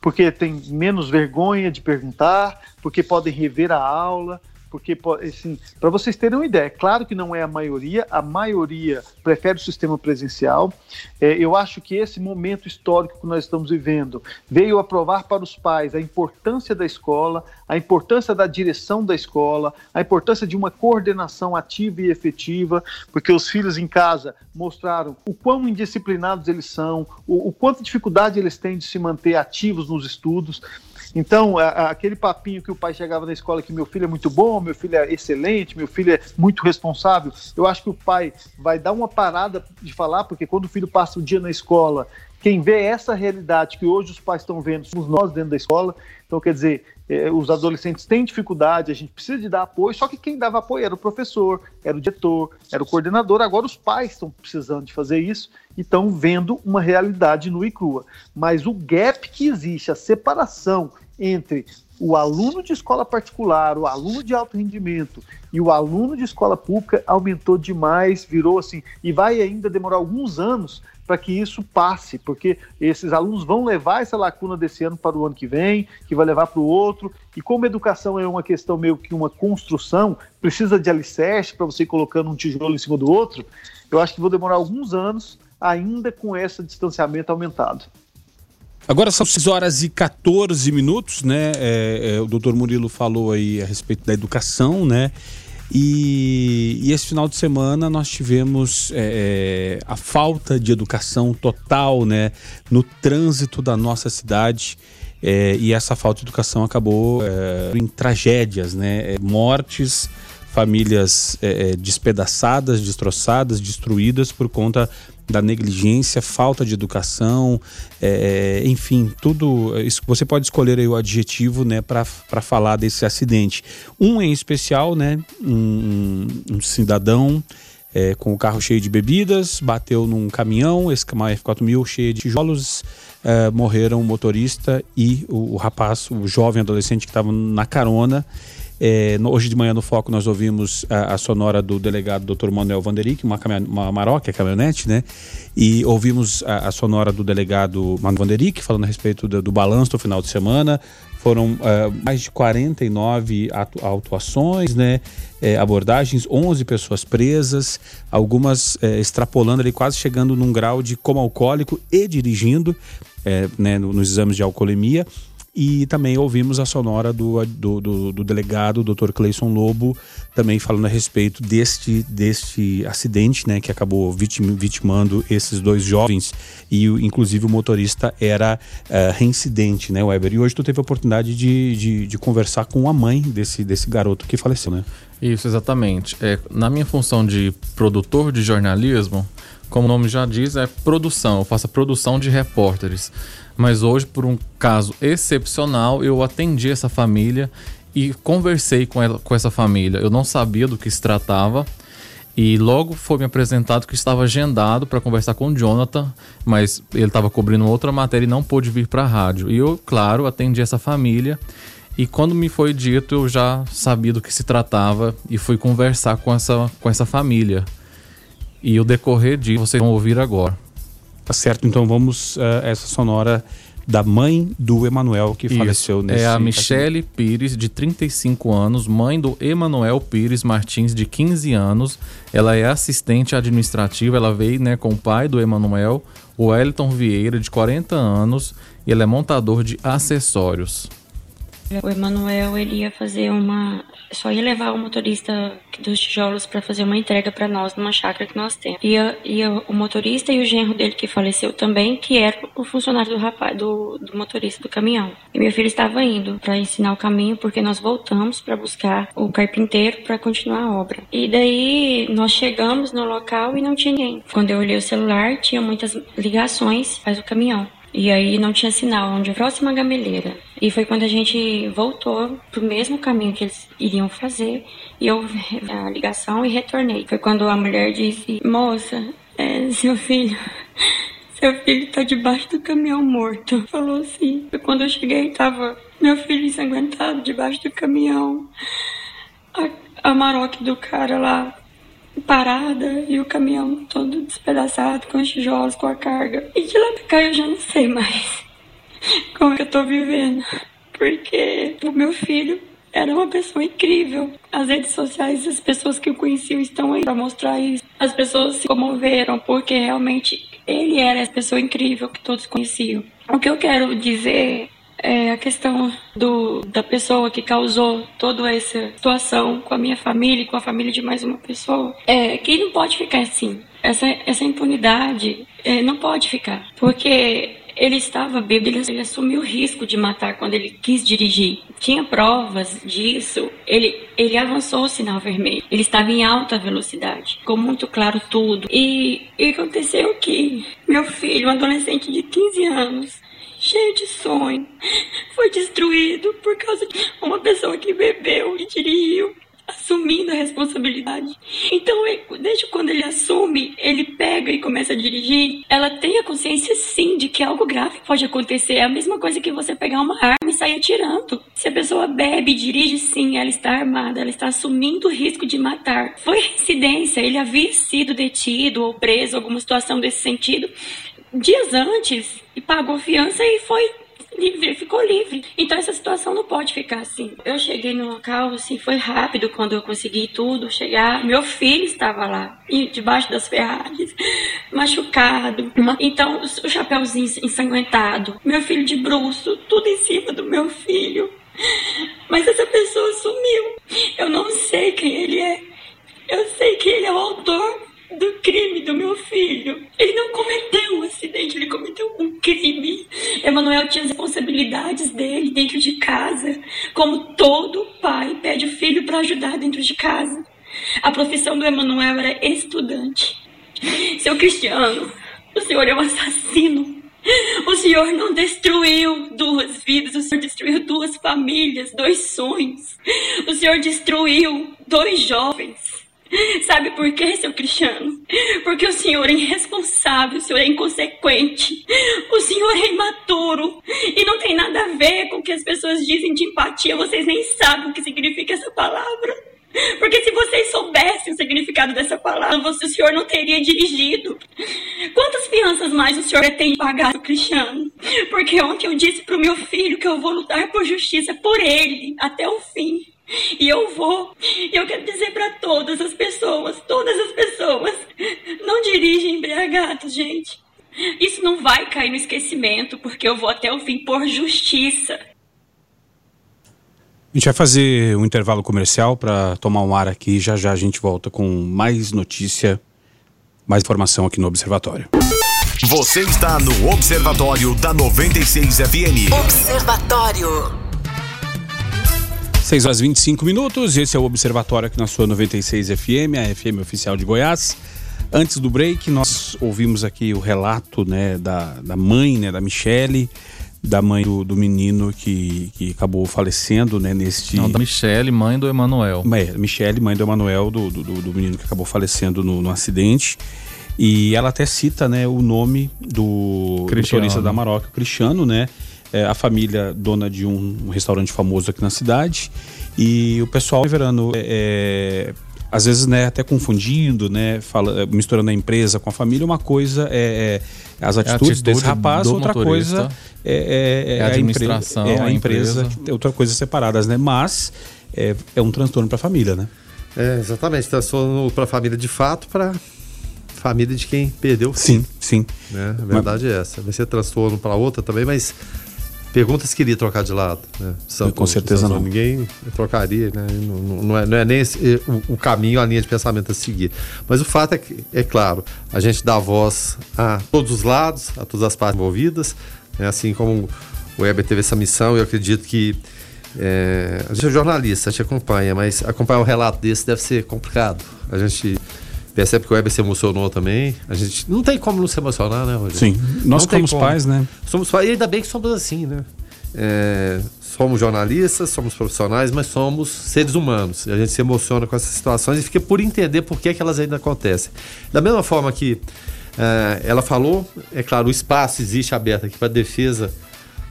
porque tem menos vergonha de perguntar, porque podem rever a aula, porque, assim, para vocês terem uma ideia, é claro que não é a maioria, a maioria prefere o sistema presencial. É, eu acho que esse momento histórico que nós estamos vivendo veio a provar para os pais a importância da escola, a importância da direção da escola, a importância de uma coordenação ativa e efetiva, porque os filhos em casa mostraram o quão indisciplinados eles são, o, o dificuldade eles têm de se manter ativos nos estudos. Então, a, aquele papinho que o pai chegava na escola que meu filho é muito bom, meu filho é excelente, meu filho é muito responsável, eu acho que o pai vai dar uma parada de falar, porque quando o filho passa o dia na escola, quem vê essa realidade que hoje os pais estão vendo somos nós dentro da escola. Então, quer dizer, eh, os adolescentes têm dificuldade, a gente precisa de dar apoio, só que quem dava apoio era o professor, era o diretor, era o coordenador. Agora os pais estão precisando de fazer isso e estão vendo uma realidade nua e crua. Mas o gap que existe, a separação entre o aluno de escola particular, o aluno de alto rendimento e o aluno de escola pública aumentou demais, virou assim, e vai ainda demorar alguns anos para que isso passe, porque esses alunos vão levar essa lacuna desse ano para o ano que vem, que vai levar para o outro, e como educação é uma questão meio que uma construção, precisa de alicerce para você ir colocando um tijolo em cima do outro, eu acho que vou demorar alguns anos ainda com esse distanciamento aumentado. Agora são 6 horas e 14 minutos, né? É, é, o doutor Murilo falou aí a respeito da educação, né? E, e esse final de semana nós tivemos é, é a falta de educação total, né? No trânsito da nossa cidade. É, e essa falta de educação acabou é, em tragédias, né? Mortes, famílias despedaçadas, destroçadas, destruídas por conta da negligência, falta de educação, é, é enfim, tudo. Isso, você pode escolher o adjetivo né, para falar desse acidente. Um em especial, né, um, um cidadão é, com o carro cheio de bebidas, bateu num caminhão, esse caminhão F4000 cheio de tijolos, é, morreram o motorista e o, o rapaz, o jovem adolescente que estava na carona. É, hoje de manhã no Foco nós ouvimos a, a sonora do delegado Dr. Manuel Vanderick, uma, uma Maroc, a caminhonete, né? E ouvimos a, a sonora do delegado Manuel Vanderick falando a respeito do, do balanço do final de semana. Foram uh, mais de 49 atu autuações, né? É, abordagens, 11 pessoas presas, algumas é, extrapolando ali, quase chegando num grau de coma alcoólico e dirigindo, é, né, nos exames de alcoolemia. E também ouvimos a sonora do, do, do, do delegado, Dr. Cleison Lobo, também falando a respeito deste, deste acidente, né, que acabou vitim, vitimando esses dois jovens e inclusive o motorista era uh, reincidente, né, Weber? E hoje tu teve a oportunidade de, de, de, conversar com a mãe desse, desse garoto que faleceu, né? Isso, exatamente. É, na minha função de produtor de jornalismo, como o nome já diz, é produção. Eu faço a produção de repórteres. Mas hoje, por um caso excepcional, eu atendi essa família e conversei com, ela, com essa família. Eu não sabia do que se tratava. E logo foi me apresentado que estava agendado para conversar com o Jonathan, mas ele estava cobrindo outra matéria e não pôde vir para a rádio. E eu, claro, atendi essa família. E quando me foi dito, eu já sabia do que se tratava e fui conversar com essa, com essa família. E o decorrer de vocês vão ouvir agora. Tá certo, então vamos uh, essa sonora da mãe do Emanuel que Isso. faleceu nesse É a Michele Pires, de 35 anos, mãe do Emanuel Pires Martins, de 15 anos. Ela é assistente administrativa, ela veio né, com o pai do Emanuel, o Elton Vieira, de 40 anos, e ele é montador de acessórios. O Emanuel ele ia fazer uma, só ia levar o motorista dos tijolos para fazer uma entrega para nós numa chácara que nós temos. Ia, ia o motorista e o genro dele que faleceu também, que era o funcionário do rapaz, do, do motorista do caminhão. E meu filho estava indo para ensinar o caminho porque nós voltamos para buscar o carpinteiro para continuar a obra. E daí nós chegamos no local e não tinha ninguém. Quando eu olhei o celular, tinha muitas ligações, faz o caminhão. E aí não tinha sinal, onde a próxima gameleira. E foi quando a gente voltou pro mesmo caminho que eles iriam fazer. E eu a ligação e retornei. Foi quando a mulher disse: Moça, é, seu filho. Seu filho tá debaixo do caminhão morto. Falou assim. Foi quando eu cheguei, tava meu filho ensanguentado debaixo do caminhão. A, a maroque do cara lá parada e o caminhão todo despedaçado com os tijolos, com a carga. E de lá pra cá eu já não sei mais como é que eu tô vivendo. Porque o meu filho era uma pessoa incrível. As redes sociais, as pessoas que o conheciam estão aí para mostrar isso. As pessoas se comoveram porque realmente ele era essa pessoa incrível que todos conheciam. O que eu quero dizer é a questão do, da pessoa que causou toda essa situação com a minha família e com a família de mais uma pessoa, é que não pode ficar assim. Essa, essa impunidade é, não pode ficar, porque Ele estava bêbado, ele, ele assumiu o risco de matar quando ele quis dirigir. Tinha provas disso. Ele, ele avançou o sinal vermelho. Ele estava em alta velocidade. Ficou muito claro tudo. E, e aconteceu que meu filho, um adolescente de 15 anos, cheio de sonho, foi destruído por causa de uma pessoa que bebeu e dirigiu assumindo a responsabilidade. Então, desde quando ele assume, ele pega e começa a dirigir, ela tem a consciência sim de que algo grave pode acontecer. É a mesma coisa que você pegar uma arma e sair atirando. Se a pessoa bebe e dirige, sim, ela está armada, ela está assumindo o risco de matar. Foi incidência, ele havia sido detido ou preso, alguma situação desse sentido, dias antes, e pagou fiança e foi livre, ficou livre. Então essa situação não pode ficar assim. Eu cheguei no local, assim, foi rápido quando eu consegui tudo chegar. Meu filho estava lá, debaixo das ferragens, machucado. Então o chapéuzinho ensanguentado, meu filho de bruxo, tudo em cima do meu filho. Mas essa pessoa sumiu. Eu não sei quem ele é. Eu sei que ele é o autor do crime do meu filho. Ele não cometeu um acidente, ele cometeu um crime. Emanuel tinha as responsabilidades dele dentro de casa, como todo pai pede o filho para ajudar dentro de casa. A profissão do Emanuel era estudante. Seu Cristiano, o senhor é um assassino. O senhor não destruiu duas vidas, o senhor destruiu duas famílias, dois sonhos. O senhor destruiu dois jovens. Sabe por quê, seu Cristiano? Porque o senhor é irresponsável, o senhor é inconsequente, o senhor é imaturo e não tem nada a ver com o que as pessoas dizem de empatia. Vocês nem sabem o que significa essa palavra. Porque se vocês soubessem o significado dessa palavra, o senhor não teria dirigido. Quantas fianças mais o senhor tem de pagar, Cristiano? Porque ontem eu disse para o meu filho que eu vou lutar por justiça por ele até o fim. E eu vou. E eu quero dizer para todas as pessoas, todas as pessoas, não dirigem embriagados, gente. Isso não vai cair no esquecimento, porque eu vou até o fim por justiça. A gente vai fazer um intervalo comercial para tomar um ar aqui. Já já a gente volta com mais notícia, mais informação aqui no Observatório. Você está no Observatório da 96 FM. Observatório. 6 horas 25 minutos, esse é o Observatório aqui na sua 96 FM, a FM oficial de Goiás. Antes do break, nós ouvimos aqui o relato né, da, da mãe, né, da Michele, da mãe do, do menino que, que acabou falecendo né, neste. Não, da Michele, mãe do Emanuel. É, Michele, mãe do Emanuel, do, do, do, menino que acabou falecendo no, no acidente. E ela até cita né, o nome do motorista da Maroc, o Cristiano, né? é, a família dona de um, restaurante famoso aqui na cidade e o pessoal verano é, é, às vezes né até confundindo né fala, misturando a empresa com a família uma coisa é, é as atitudes atitude desse rapaz outra motorista, coisa é, a administração é a, empresa, empresa outra coisa separadas né mas é, um transtorno para a família né? É exatamente transtorno para a família de fato para família de quem perdeu sim sim. Né? a verdade mas... é essa. Vai ser transtorno para outra também mas Perguntas queria trocar de lado. Né? Com certeza Santos, não. Ninguém trocaria, né? não, não, é, não é nem esse, o, o, caminho, a linha de pensamento a seguir. Mas o fato é que, é claro, a gente dá voz a todos os lados, a todas as partes envolvidas, né? assim como o Weber teve essa missão, eu acredito que é, a gente é jornalista, a gente acompanha, mas acompanhar um relato desse deve ser complicado. A gente percebe que o Weber se emocionou também. A gente não tem como não se emocionar, né, Rogério? Sim, nós somos pais, né? Somos pais, e ainda bem que somos assim, né? É, somos jornalistas, somos profissionais, mas somos seres humanos. E a gente se emociona com essas situações e fica por entender por que, que elas ainda acontecem. Da mesma forma que é, ela falou, é claro, o espaço existe aberto aqui para defesa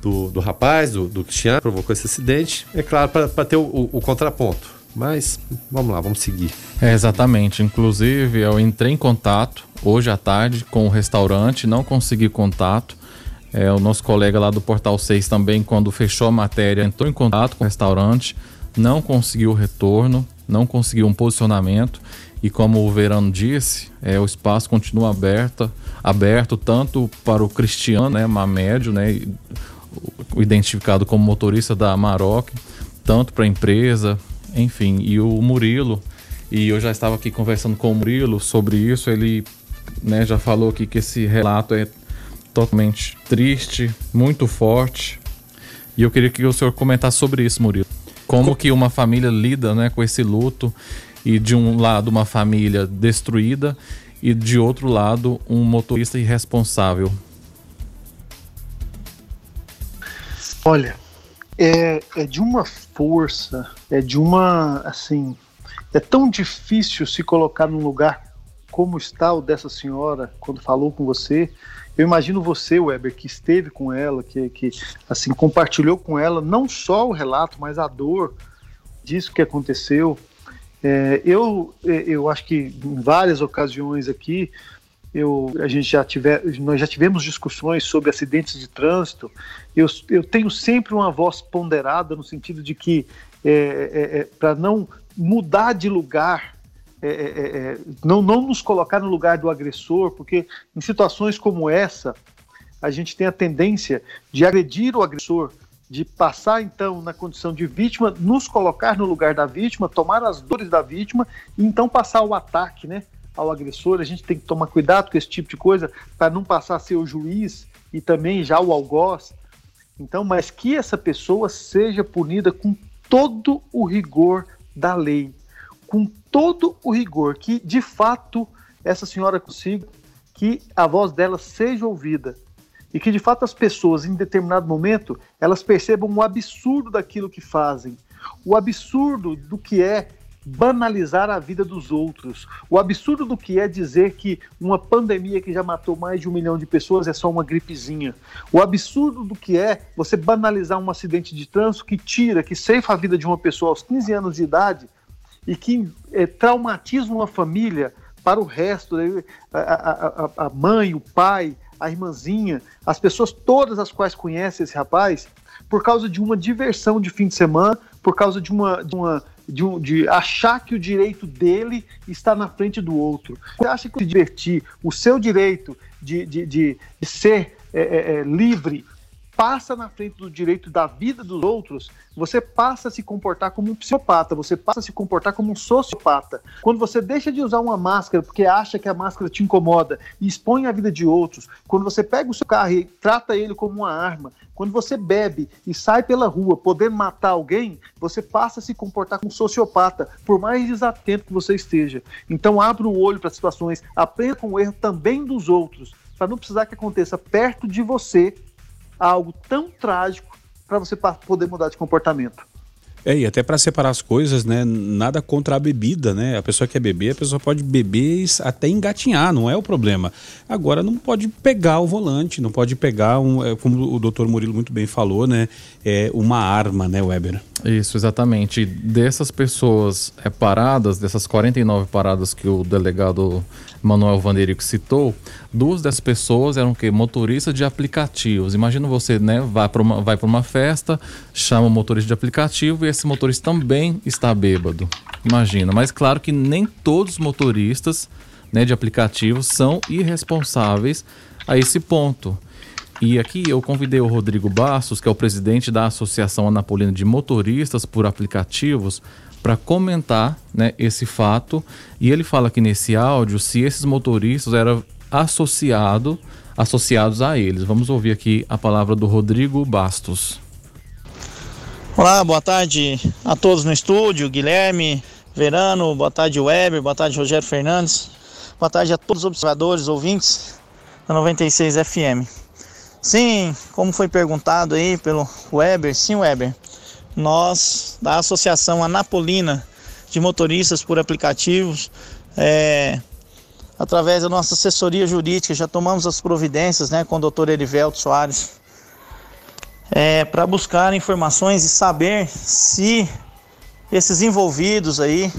do, do rapaz, do, do Cristiano, que provocou esse acidente, é claro, para ter o, o, o contraponto. Mas vamos lá, vamos seguir. É, exatamente. Inclusive, eu entrei em contato hoje à tarde com o restaurante, não consegui contato. É, o nosso colega lá do Portal 6 também, quando fechou a matéria, entrou em contato com o restaurante, não conseguiu retorno, não conseguiu um posicionamento. E como o Verano disse, é, o espaço continua aberto, aberto tanto para o Cristiano, né, Mamédio, né, identificado como motorista da Maroc, tanto para a empresa, enfim, e o Murilo, e eu já estava aqui conversando com o Murilo sobre isso, ele né, já falou aqui que esse relato é totalmente triste, muito forte. E eu queria que o senhor comentasse sobre isso, Murilo. Como que uma família lida né, com esse luto e de um lado uma família destruída e de outro lado um motorista irresponsável. Olha, é, é de uma força, é de uma assim, é tão difícil se colocar num lugar como está o dessa senhora quando falou com você. Eu imagino você, Weber, que esteve com ela, que, que assim compartilhou com ela não só o relato, mas a dor disso que aconteceu. É, eu, é, eu acho que em várias ocasiões aqui eu, a gente já tiver, nós já tivemos discussões sobre acidentes de trânsito. Eu, eu tenho sempre uma voz ponderada no sentido de que é, é, é para não mudar de lugar, é, é, não, não nos colocar no lugar do agressor, porque em situações como essa a gente tem a tendência de agredir o agressor, de passar então na condição de vítima, nos colocar no lugar da vítima, tomar as dores da vítima e então passar o ataque, né? Ao agressor, a gente tem que tomar cuidado com esse tipo de coisa para não passar a ser o juiz e também já o algoz. Então, mas que essa pessoa seja punida com todo o rigor da lei, com todo o rigor que de fato essa senhora consiga que a voz dela seja ouvida e que de fato as pessoas em determinado momento elas percebam o absurdo daquilo que fazem, o absurdo do que é banalizar a vida dos outros. O absurdo do que é dizer que uma pandemia que já matou mais de um milhão de pessoas é só uma gripezinha. O absurdo do que é você banalizar um acidente de trânsito que tira, que ceifa a vida de uma pessoa aos 15 anos de idade e que é, traumatiza uma família para o resto, né? a, a, a mãe, o pai, a irmãzinha, as pessoas todas as quais conhecem esse rapaz, por causa de uma diversão de fim de semana, por causa de uma, de uma de, um, de achar que o direito dele está na frente do outro. Você acha que se divertir, o seu direito de, de, de ser é, é, é livre passa na frente do direito da vida dos outros, você passa a se comportar como um psicopata, você passa a se comportar como um sociopata. Quando você deixa de usar uma máscara porque acha que a máscara te incomoda e expõe a vida de outros, quando você pega o seu carro e trata ele como uma arma, quando você bebe e sai pela rua podendo matar alguém, você passa a se comportar como um sociopata, por mais desatento que você esteja. Então abra o olho para situações, aprenda com o erro também dos outros, para não precisar que aconteça perto de você algo tão trágico para você poder mudar de comportamento. É, e até para separar as coisas, né? Nada contra a bebida, né? A pessoa quer beber, a pessoa pode beber até engatinhar, não é o problema. Agora não pode pegar o volante, não pode pegar um, é, como o doutor Murilo muito bem falou, né? É uma arma, né, Weber? Isso, exatamente. Dessas pessoas é, paradas, dessas 49 paradas que o delegado Manuel Vanderico citou, duas dessas pessoas eram o quê? Motoristas de aplicativos. Imagina você, né? Vai para uma, vai uma festa, chama o motorista de aplicativo e esse motorista também está bêbado. Imagina. Mas claro que nem todos os motoristas né, de aplicativos são irresponsáveis a esse ponto. E aqui eu convidei o Rodrigo Bastos, que é o presidente da Associação Anapolina de Motoristas por Aplicativos, para comentar né, esse fato. E ele fala aqui nesse áudio se esses motoristas eram associado, associados a eles. Vamos ouvir aqui a palavra do Rodrigo Bastos. Olá, boa tarde a todos no estúdio, Guilherme, Verano, boa tarde Weber, boa tarde Rogério Fernandes, boa tarde a todos os observadores, ouvintes da 96 FM. Sim, como foi perguntado aí pelo Weber, sim Weber, nós da Associação Anapolina de Motoristas por Aplicativos, é, através da nossa assessoria jurídica, já tomamos as providências né, com o doutor Erivelto Soares é, para buscar informações e saber se esses envolvidos aí,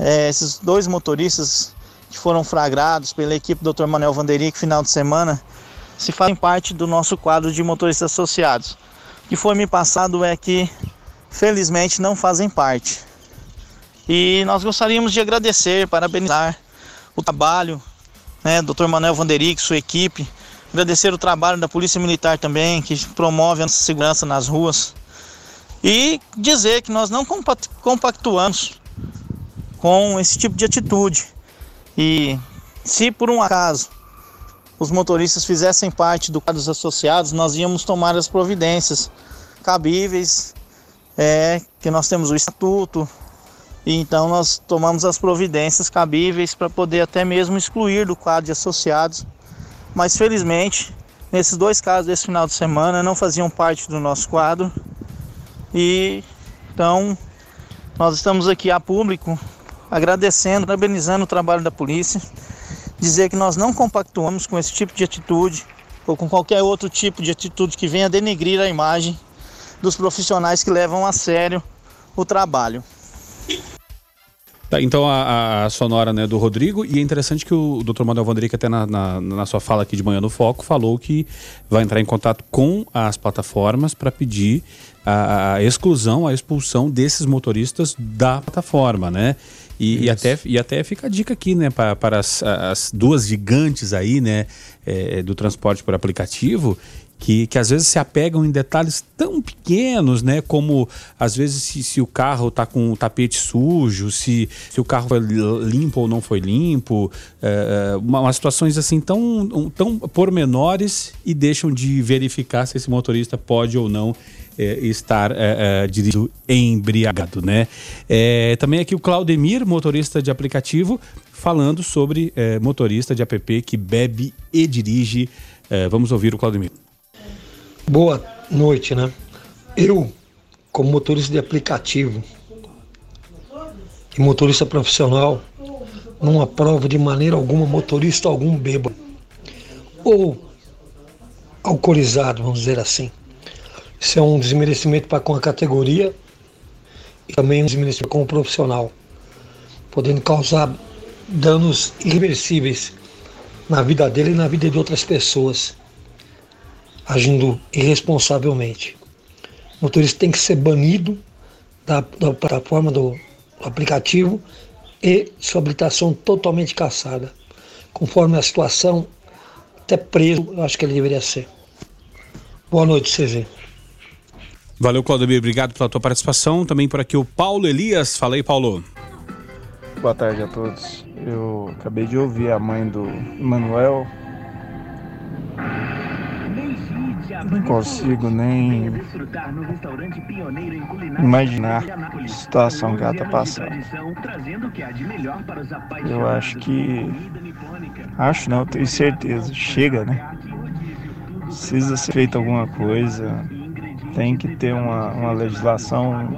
é, esses dois motoristas que foram flagrados pela equipe do Dr. Manuel Vanderick final de semana, se fazem parte do nosso quadro de motoristas associados. O que foi me passado é que, felizmente, não fazem parte. E nós gostaríamos de agradecer, parabenizar o trabalho, né, Dr. Manuel Vanderick, sua equipe, Agradecer o trabalho da Polícia Militar também, que promove a segurança nas ruas. E dizer que nós não compactuamos com esse tipo de atitude. E se por um acaso os motoristas fizessem parte do quadro dos associados, nós íamos tomar as providências cabíveis, é, que nós temos o estatuto, e então nós tomamos as providências cabíveis para poder até mesmo excluir do quadro de associados. Mas felizmente, nesses dois casos desse final de semana não faziam parte do nosso quadro. E então nós estamos aqui a público agradecendo, parabenizando o trabalho da polícia, dizer que nós não compactuamos com esse tipo de atitude ou com qualquer outro tipo de atitude que venha denegrir a imagem dos profissionais que levam a sério o trabalho. Tá, então a, a, sonora né, do Rodrigo, e é interessante que o Dr. Manuel Vandrick, até na, na, na, sua fala aqui de manhã no Foco, falou que vai entrar em contato com as plataformas para pedir a, a, exclusão, a expulsão desses motoristas da plataforma, né? E, e, até, e até fica a dica aqui, né, para, para as, as duas gigantes aí, né, é, do transporte por aplicativo, que, que às vezes se apegam em detalhes tão pequenos, né? Como às vezes se, se o carro está com o tapete sujo, se, se o carro foi limpo ou não foi limpo, é, é uma, umas situações assim tão, tão pormenores e deixam de verificar se esse motorista pode ou não é, estar é, é, dirigindo embriagado, né? É, também aqui o Claudemir, motorista de aplicativo, falando sobre motorista de app que bebe e dirige. Vamos ouvir o Claudemir. Boa noite, né? Eu, como motorista de aplicativo e motorista profissional, não aprovo de maneira alguma motorista algum bêbado ou alcoolizado, vamos dizer assim. Isso é um desmerecimento para com a categoria e também um desmerecimento com o profissional, podendo causar danos irreversíveis na vida dele e na vida de outras pessoas agindo irresponsavelmente. O motorista tem que ser banido da, da plataforma do, do aplicativo e sua habilitação totalmente caçada. Conforme a situação, até preso, eu acho que ele deveria ser. Boa noite, CZ. Valeu, Claudemir. Obrigado pela tua participação. Também por aqui o Paulo Elias. Fala aí, Paulo. Boa tarde a todos. Eu acabei de ouvir a mãe do Manuel não consigo nem imaginar a situação que ela está passando. Eu acho que. Acho não, tenho certeza. Chega, né? Precisa ser feita alguma coisa. Tem que ter uma, uma legislação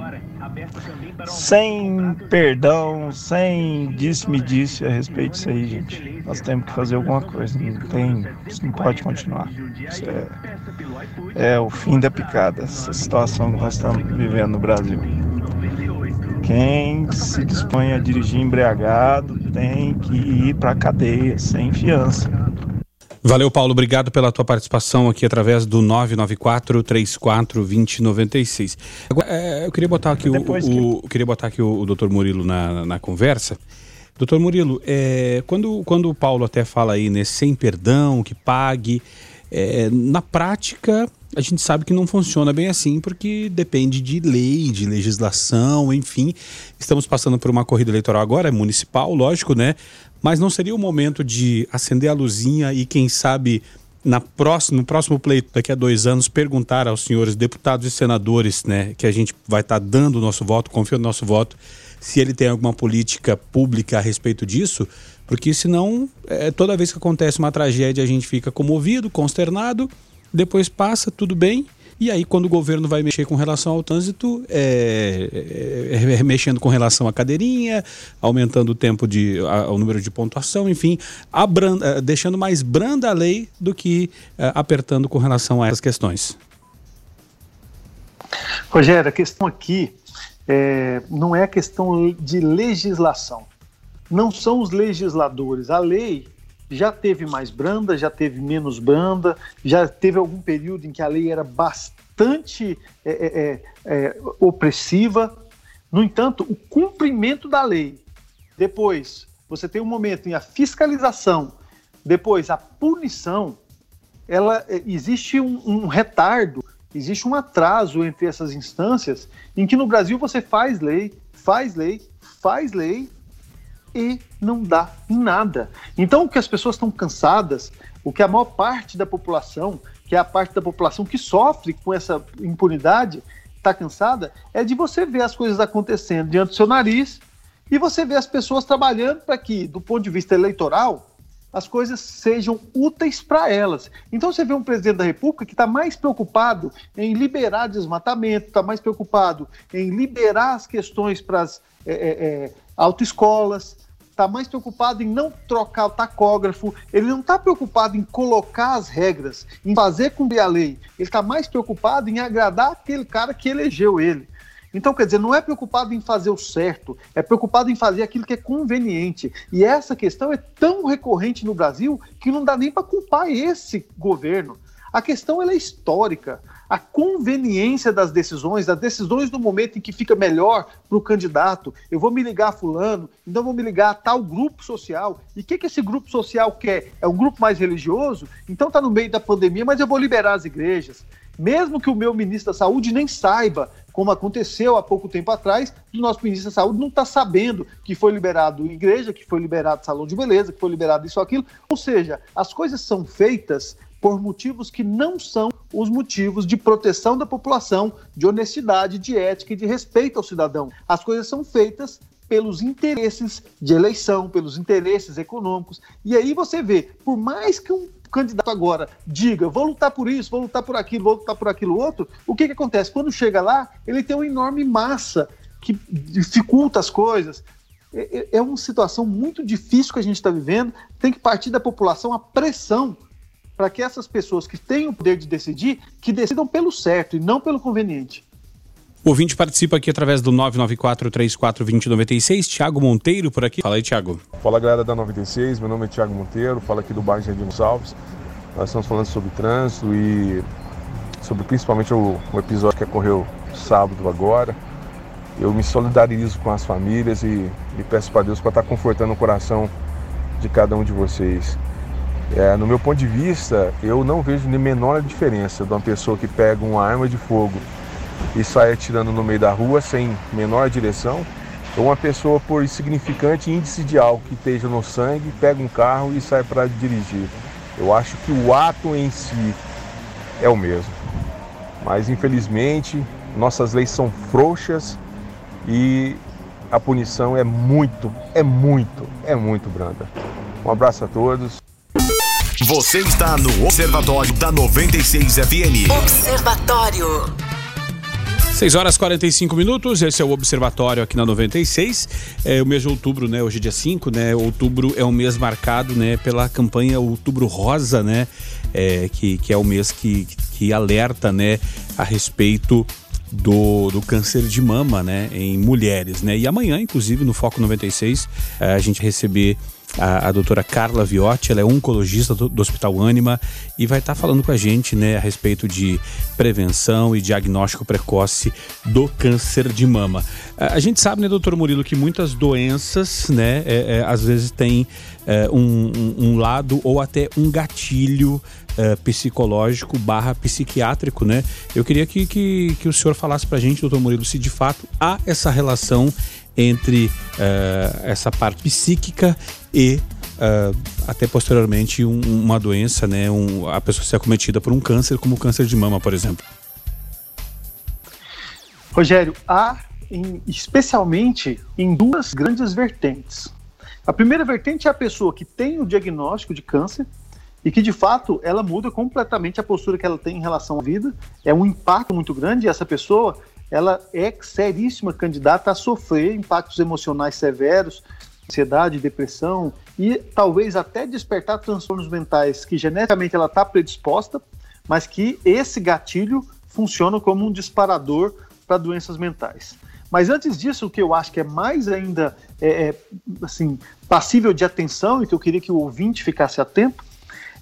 sem perdão, sem disse-me-disse a respeito disso aí, gente. Nós temos que fazer alguma coisa. Não tem, isso não pode continuar. Isso é, é o fim da picada, essa situação que nós estamos vivendo no Brasil. Quem se dispõe a dirigir embriagado tem que ir para a cadeia sem fiança. Valeu, Paulo. Obrigado pela tua participação aqui através do 994 34 2096. Agora, é, eu queria botar aqui o, o, queria botar aqui o, o Dr. Murilo na, na conversa. Doutor Murilo, é, quando, quando o Paulo até fala aí, né, sem perdão, que pague, é, na prática a gente sabe que não funciona bem assim, porque depende de lei, de legislação, enfim. Estamos passando por uma corrida eleitoral agora, é municipal, lógico, né? Mas não seria o momento de acender a luzinha e, quem sabe, na próxima, no próximo pleito, daqui a dois anos, perguntar aos senhores deputados e senadores, né, que a gente vai estar tá dando o nosso voto, confiando no nosso voto, se ele tem alguma política pública a respeito disso, porque senão, é, toda vez que acontece uma tragédia, a gente fica comovido, consternado, depois passa, tudo bem, e aí, quando o governo vai mexer com relação ao trânsito, é, é, é, é mexendo com relação à cadeirinha, aumentando o tempo de. A, o número de pontuação, enfim, abranda, é, deixando mais branda a lei do que é, apertando com relação a essas questões. Rogério, a questão aqui é, não é questão de legislação. Não são os legisladores. A lei já teve mais branda, já teve menos branda, já teve algum período em que a lei era bastante é, é, é, é, opressiva. No entanto, o cumprimento da lei, depois você tem um momento em a fiscalização, depois a punição, ela é, existe um, um retardo, existe um atraso entre essas instâncias, em que no Brasil você faz lei, faz lei, faz lei, e não dá nada. Então, o que as pessoas estão cansadas, o que a maior parte da população, que é a parte da população que sofre com essa impunidade, está cansada, é de você ver as coisas acontecendo diante do seu nariz e você ver as pessoas trabalhando para que, do ponto de vista eleitoral, as coisas sejam úteis para elas. Então você vê um presidente da República que está mais preocupado em liberar desmatamento, está mais preocupado em liberar as questões para as é, é, é autoescolas, está mais preocupado em não trocar o tacógrafo, ele não está preocupado em colocar as regras, em fazer cumprir a lei, ele está mais preocupado em agradar aquele cara que elegeu ele. Então, quer dizer, não é preocupado em fazer o certo, é preocupado em fazer aquilo que é conveniente. E essa questão é tão recorrente no Brasil que não dá nem para culpar esse governo. A questão é histórica. A conveniência das decisões, das decisões no momento em que fica melhor para o candidato. Eu vou me ligar a fulano, então vou me ligar a tal grupo social. E o que, que esse grupo social quer? É um grupo mais religioso? Então está no meio da pandemia, mas eu vou liberar as igrejas. Mesmo que o meu ministro da Saúde nem saiba, como aconteceu há pouco tempo atrás, o nosso ministro da Saúde não está sabendo que foi liberado igreja, que foi liberado salão de beleza, que foi liberado isso aquilo. Ou seja, as coisas são feitas por motivos que não são os motivos de proteção da população, de honestidade, de ética e de respeito ao cidadão. As coisas são feitas pelos interesses de eleição, pelos interesses econômicos. E aí você vê, por mais que um candidato agora diga, vou lutar por isso, vou lutar por aquilo, vou lutar por aquilo outro, o que, que acontece? Quando chega lá, ele tem uma enorme massa que dificulta as coisas. É, é, é uma situação muito difícil que a gente está vivendo. Tem que partir da população a pressão para que essas pessoas que têm o poder de decidir, que decidam pelo certo e não pelo conveniente. O ouvinte participa aqui através do 994-34-2096. Tiago Monteiro por aqui. Fala aí, Tiago. Fala, galera da 96. Meu nome é Tiago Monteiro. Fala aqui do bairro Jardim Gonçalves. Nós estamos falando sobre trânsito e sobre principalmente o, o episódio que ocorreu sábado agora. Eu me solidarizo com as famílias e, e peço para Deus para estar tá confortando o coração de cada um de vocês. É, no meu ponto de vista, eu não vejo nem menor diferença de uma pessoa que pega uma arma de fogo e sai atirando no meio da rua sem menor direção, ou uma pessoa por insignificante índice de álcool que esteja no sangue, pega um carro e sai para dirigir. Eu acho que o ato em si é o mesmo. Mas infelizmente, nossas leis são frouxas e a punição é muito, é muito, é muito branda. Um abraço a todos. Você está no Observatório da 96 FM. Observatório. 6 horas 45 minutos, esse é o Observatório aqui na 96. É o mês de outubro, né? Hoje é dia 5, né? Outubro é um mês marcado, né, pela campanha Outubro Rosa, né? É, que, que é o mês que, que alerta, né, a respeito do, do câncer de mama, né, em mulheres, né? E amanhã, inclusive, no Foco 96, a gente receber a, a doutora Carla Viotti, ela é oncologista do, do Hospital Ânima e vai estar tá falando com a gente né, a respeito de prevenção e diagnóstico precoce do câncer de mama. A, a gente sabe, né, doutor Murilo, que muitas doenças, né, é, é, às vezes tem é, um, um, lado ou até um gatilho é, psicológico barra psiquiátrico, né? Eu queria que, que, que o senhor falasse pra gente, doutor Murilo, se de fato há essa relação entre uh, essa parte psíquica e uh, até posteriormente um, uma doença, né, um, a pessoa ser acometida por um câncer, como o câncer de mama, por exemplo. Rogério, há em, especialmente em duas grandes vertentes. A primeira vertente é a pessoa que tem o diagnóstico de câncer e que de fato ela muda completamente a postura que ela tem em relação à vida. É um impacto muito grande e essa pessoa ela é seríssima candidata a sofrer impactos emocionais severos, ansiedade, depressão e talvez até despertar transtornos mentais que geneticamente ela está predisposta, mas que esse gatilho funciona como um disparador para doenças mentais. Mas antes disso, o que eu acho que é mais ainda é, é, assim, passível de atenção e que eu queria que o ouvinte ficasse atento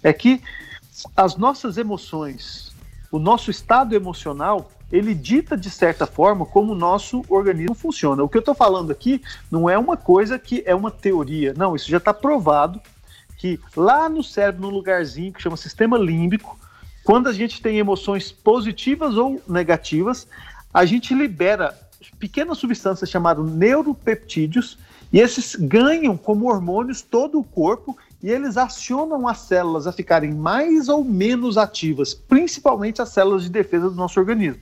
é que as nossas emoções, o nosso estado emocional, ele dita de certa forma como o nosso organismo funciona. O que eu estou falando aqui não é uma coisa que é uma teoria, não, isso já está provado que lá no cérebro, num lugarzinho que chama sistema límbico, quando a gente tem emoções positivas ou negativas, a gente libera pequenas substâncias chamadas neuropeptídeos E esses ganham como hormônios todo o corpo e eles acionam as células a ficarem mais ou menos ativas, principalmente as células de defesa do nosso organismo.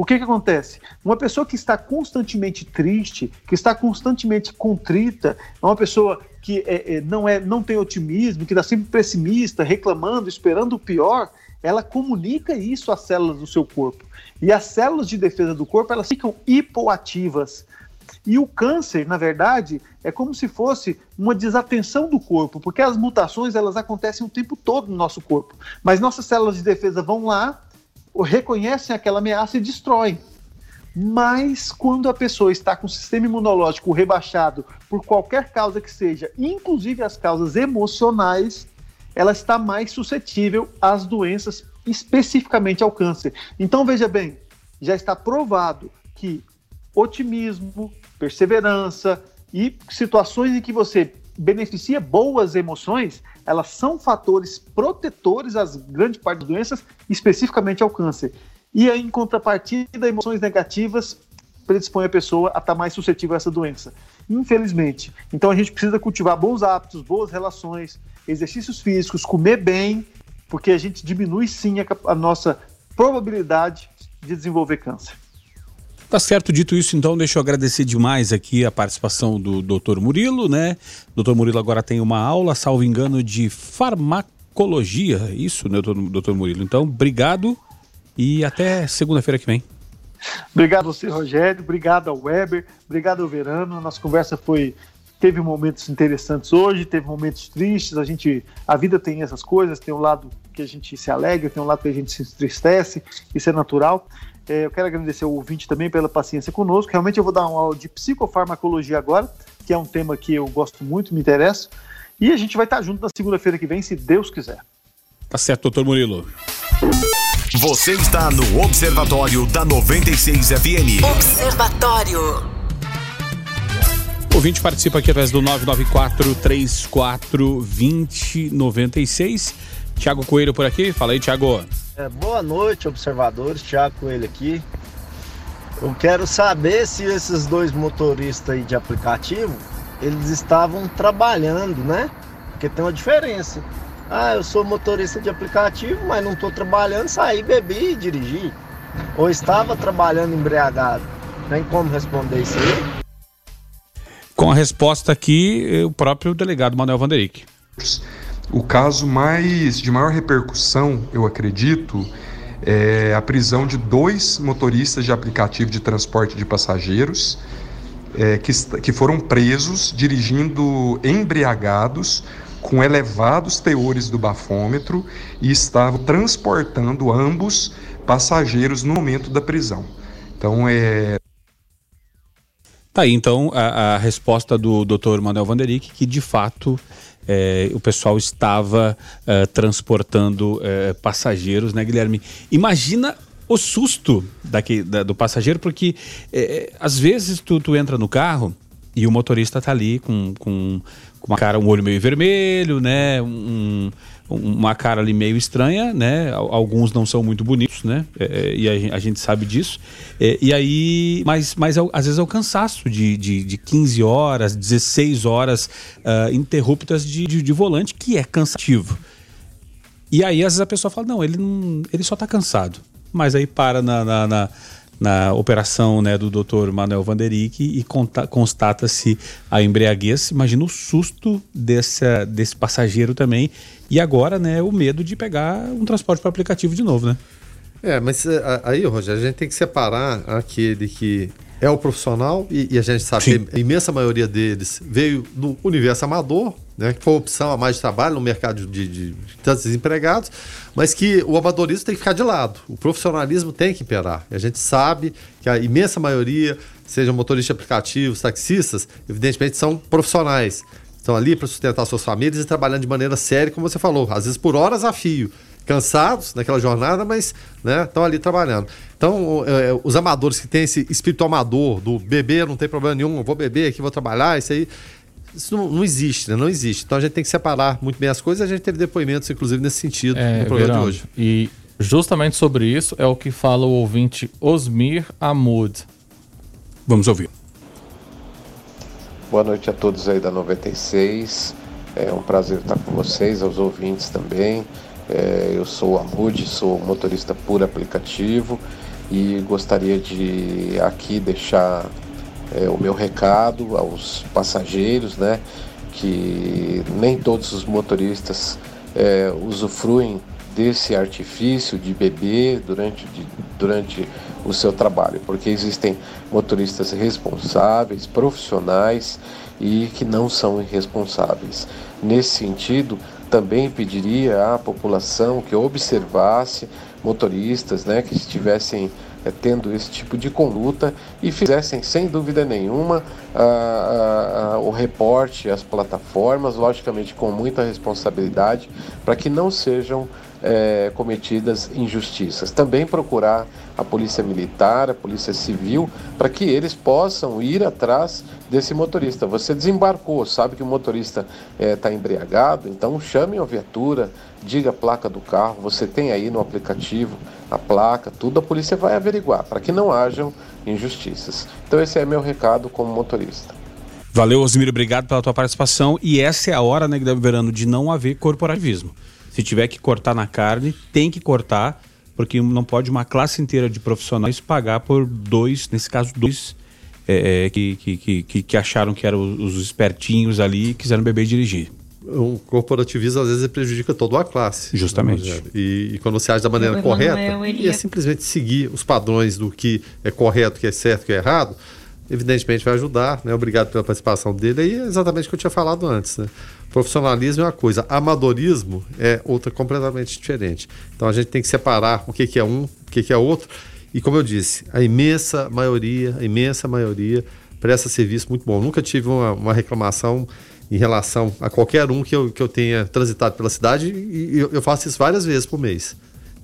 O que, que acontece? Uma pessoa que está constantemente triste, que está constantemente contrita, é uma pessoa que é, é, não, é, não tem otimismo, que está sempre pessimista, reclamando, esperando o pior, ela comunica isso às células do seu corpo. E as células de defesa do corpo elas ficam hipoativas. E o câncer, na verdade, é como se fosse uma desatenção do corpo, porque as mutações elas acontecem o tempo todo no nosso corpo. Mas nossas células de defesa vão lá, reconhecem aquela ameaça e destroem. Mas quando a pessoa está com o sistema imunológico rebaixado por qualquer causa que seja, inclusive as causas emocionais, ela está mais suscetível às doenças, especificamente ao câncer. Então veja bem, já está provado que otimismo, perseverança e situações em que você beneficia boas emoções, elas são fatores protetores às grande parte das doenças, especificamente ao câncer. E em contrapartida, emoções negativas predispõem a pessoa a estar mais suscetível a essa doença. Infelizmente. Então a gente precisa cultivar bons hábitos, boas relações, exercícios físicos, comer bem, porque a gente diminui sim a, a nossa probabilidade de desenvolver câncer. Tá certo, dito isso, então, deixa eu agradecer demais aqui a participação do Dr. Murilo, né? Dr. Murilo agora tem uma aula, salvo engano, de farmacologia, isso, né, doutor Murilo? Então, obrigado e até segunda-feira que vem. Obrigado a você, Rogério. Obrigado ao Weber. Obrigado ao Verano. A nossa conversa foi teve momentos interessantes hoje, teve momentos tristes. A gente, a vida tem essas coisas. Tem um lado que a gente se alegra, tem um lado que a gente se entristece. Isso é natural. É, eu quero agradecer ao ouvinte também pela paciência conosco. Realmente eu vou dar uma aula de psicofarmacologia agora, que é um tema que eu gosto muito, me interessa. E a gente vai estar junto na segunda-feira que vem, se Deus quiser. Tá certo, doutor Murilo. Você está no Observatório da 96 FM. Observatório. O ouvinte participa aqui através do 994 34 2096. Tiago Coelho por aqui. Fala aí, Tiago. É, boa noite, observadores. Tiago Coelho aqui. Eu quero saber se esses dois motoristas aí de aplicativo, eles estavam trabalhando, né? Porque tem uma diferença. Ah, eu sou motorista de aplicativo, mas não estou trabalhando, saí, bebi e dirigi. Ou estava trabalhando embriagado. Tem como responder isso aí? Com a resposta aqui, o próprio delegado Manuel Vanderick. O caso mais de maior repercussão, eu acredito, é a prisão de dois motoristas de aplicativo de transporte de passageiros é, que, que foram presos dirigindo embriagados com elevados teores do bafômetro e estavam transportando ambos passageiros no momento da prisão. Então é. Tá aí então a, a resposta do Dr. Manuel Vanderick, que de fato é, o pessoal estava é, transportando é, passageiros, né, Guilherme? Imagina o susto daqui, da, do passageiro, porque é, às vezes tu, tu entra no carro e o motorista tá ali com, com com uma cara, um olho meio vermelho, né? Um, uma cara ali meio estranha, né? Alguns não são muito bonitos, né? É, é e a, gente sabe disso. É, e aí, mas, mas às vezes é o cansaço de, de, de 15 horas, 16 horas uh, interruptas de, de, de, volante, que é cansativo. E aí, às vezes a pessoa fala, não, ele, não, ele só tá cansado. Mas aí para na, na, na na operação né, do Dr. Manuel Vanderick e constata-se a embriaguez. Imagina o susto desse, desse passageiro também. E agora, né, o medo de pegar um transporte para aplicativo de novo, né? É, mas é, aí, Rogério, a gente tem que separar aquele que é o profissional e, e a gente sabe Sim. que a imensa maioria deles veio do universo amador, né, que foi a opção a mais de trabalho no mercado de, de, de tantos desempregados, mas que o amadorismo tem que ficar de lado, o profissionalismo tem que imperar. E a gente sabe que a imensa maioria, sejam motoristas aplicativos, taxistas, evidentemente são profissionais. Estão ali para sustentar suas famílias e trabalhando de maneira séria, como você falou, às vezes por horas a fio cansados naquela jornada, mas né, estão ali trabalhando. Então, é, os amadores que têm esse espírito amador do beber, não tem problema nenhum, vou beber aqui, vou trabalhar, isso aí. Isso não, não existe, né? Não existe. Então a gente tem que separar muito bem as coisas. A gente teve depoimentos, inclusive, nesse sentido é, no programa Verão, de hoje. E justamente sobre isso é o que fala o ouvinte Osmir Amud. Vamos ouvir. Boa noite a todos aí da 96. É um prazer estar com vocês, aos ouvintes também. É, eu sou Amude, sou motorista por aplicativo e gostaria de aqui deixar é, o meu recado aos passageiros, né? Que nem todos os motoristas é, usufruem desse artifício de beber durante, de, durante o seu trabalho, porque existem motoristas responsáveis, profissionais e que não são irresponsáveis. Nesse sentido, também pediria à população que observasse motoristas né, que estivessem é, tendo esse tipo de conduta e fizessem, sem dúvida nenhuma, a, a, a, o reporte às plataformas, logicamente com muita responsabilidade, para que não sejam é, cometidas injustiças. Também procurar a Polícia Militar, a Polícia Civil, para que eles possam ir atrás desse motorista. Você desembarcou, sabe que o motorista está é, embriagado, então chame a viatura, diga a placa do carro, você tem aí no aplicativo a placa, tudo a polícia vai averiguar, para que não hajam injustiças. Então esse é meu recado como motorista. Valeu, Osmiro, obrigado pela tua participação. E essa é a hora, né, Guilherme Verano, de não haver corporativismo. Se tiver que cortar na carne, tem que cortar, porque não pode uma classe inteira de profissionais pagar por dois, nesse caso, dois é, é que, que, que, que, acharam que eram os espertinhos ali e quiseram beber e dirigir. O corporativismo às vezes prejudica toda a classe. Justamente. Né, e, e, quando você age da maneira correta, e é simplesmente seguir os padrões do que é correto, que é certo, que é errado, evidentemente vai ajudar, né? Obrigado pela participação dele. E é exatamente o que eu tinha falado antes, né? Profissionalismo é uma coisa, amadorismo é outra completamente diferente. Então a gente tem que separar o que, que é um, o que, que é outro. E como eu disse, a imensa maioria, a imensa maioria presta serviço muito bom. Nunca tive uma, uma reclamação em relação a qualquer um que eu, que eu tenha transitado pela cidade e eu, eu faço isso várias vezes por mês.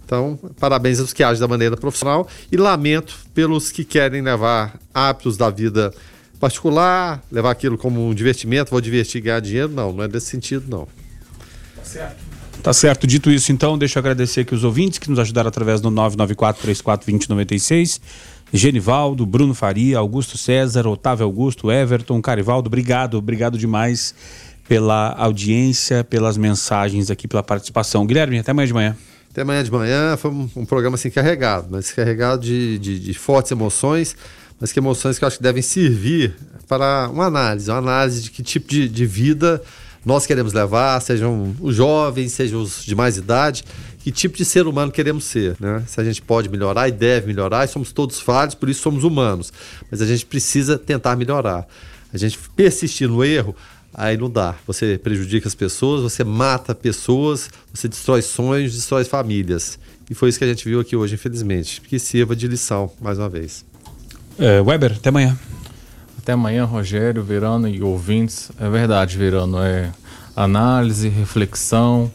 Então, parabéns aos que agem da maneira profissional e lamento pelos que querem levar hábitos da vida particular, levar aquilo como um divertimento, vou divertir e ganhar dinheiro. Não, não é desse sentido, não. Tá certo. Tá certo. Dito isso, então, deixa eu agradecer aqui os ouvintes que nos ajudaram através do 994-34-2096. Genivaldo, Bruno Faria, Augusto César, Otávio Augusto, Everton, Carivaldo, obrigado, obrigado demais pela audiência, pelas mensagens aqui, pela participação. Guilherme, até amanhã de manhã. Até amanhã de manhã foi um, um programa assim carregado, mas carregado de, de, de, fortes emoções, mas que emoções que eu acho que devem servir para uma análise, uma análise de que tipo de, de vida nós queremos levar, sejam os jovens, sejam os de mais idade, que tipo de ser humano queremos ser, né? Se a gente pode melhorar e deve melhorar, e somos todos falhos, por isso somos humanos, mas a gente precisa tentar melhorar. A gente persistir no erro, aí não dá. Você prejudica as pessoas, você mata pessoas, você destrói sonhos, destrói famílias. E foi isso que a gente viu aqui hoje, infelizmente. Que sirva de lição, mais uma vez. É, Weber, até amanhã. Até amanhã, Rogério, Verano e ouvintes. É verdade, Verano. É análise, reflexão.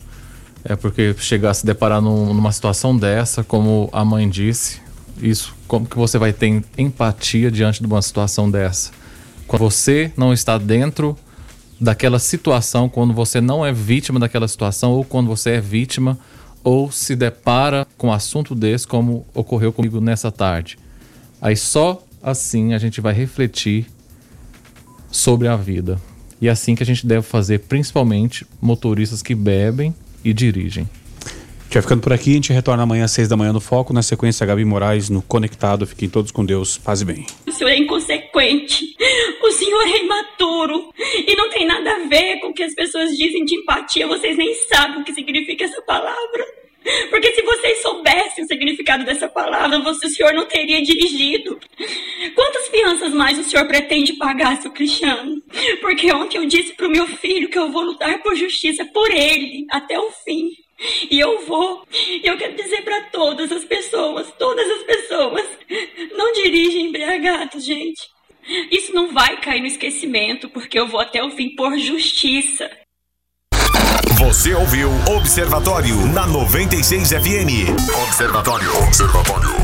É porque chegar a se deparar num, numa situação dessa, como a mãe disse, isso, como que você vai ter empatia diante de uma situação dessa? Quando você não está dentro daquela situação, quando você não é vítima daquela situação, ou quando você é vítima, ou se depara com um assunto desse, como ocorreu comigo nessa tarde. Aí só assim a gente vai refletir sobre a vida. E é assim que a gente deve fazer, principalmente motoristas que bebem e dirigem. Já ficando por aqui, a gente retorna amanhã às seis da manhã no Foco, na sequência Gabi Moraes no Conectado. Fiquem todos com Deus, paz e bem. O senhor é inconsequente, o senhor é imaturo e não tem nada a ver com o que as pessoas dizem de empatia, vocês nem sabem o que significa essa palavra. Porque se vocês soubessem o significado dessa palavra, você, o senhor não teria dirigido. Quantas fianças mais o senhor pretende pagar, seu Cristiano? Porque ontem eu disse para o meu filho que eu vou lutar por justiça por ele até o fim. E eu vou. E eu quero dizer para todas as pessoas, todas as pessoas, não dirigem embriagados, gente. Isso não vai cair no esquecimento, porque eu vou até o fim por justiça. Você ouviu Observatório na 96 FM. Observatório. Observatório.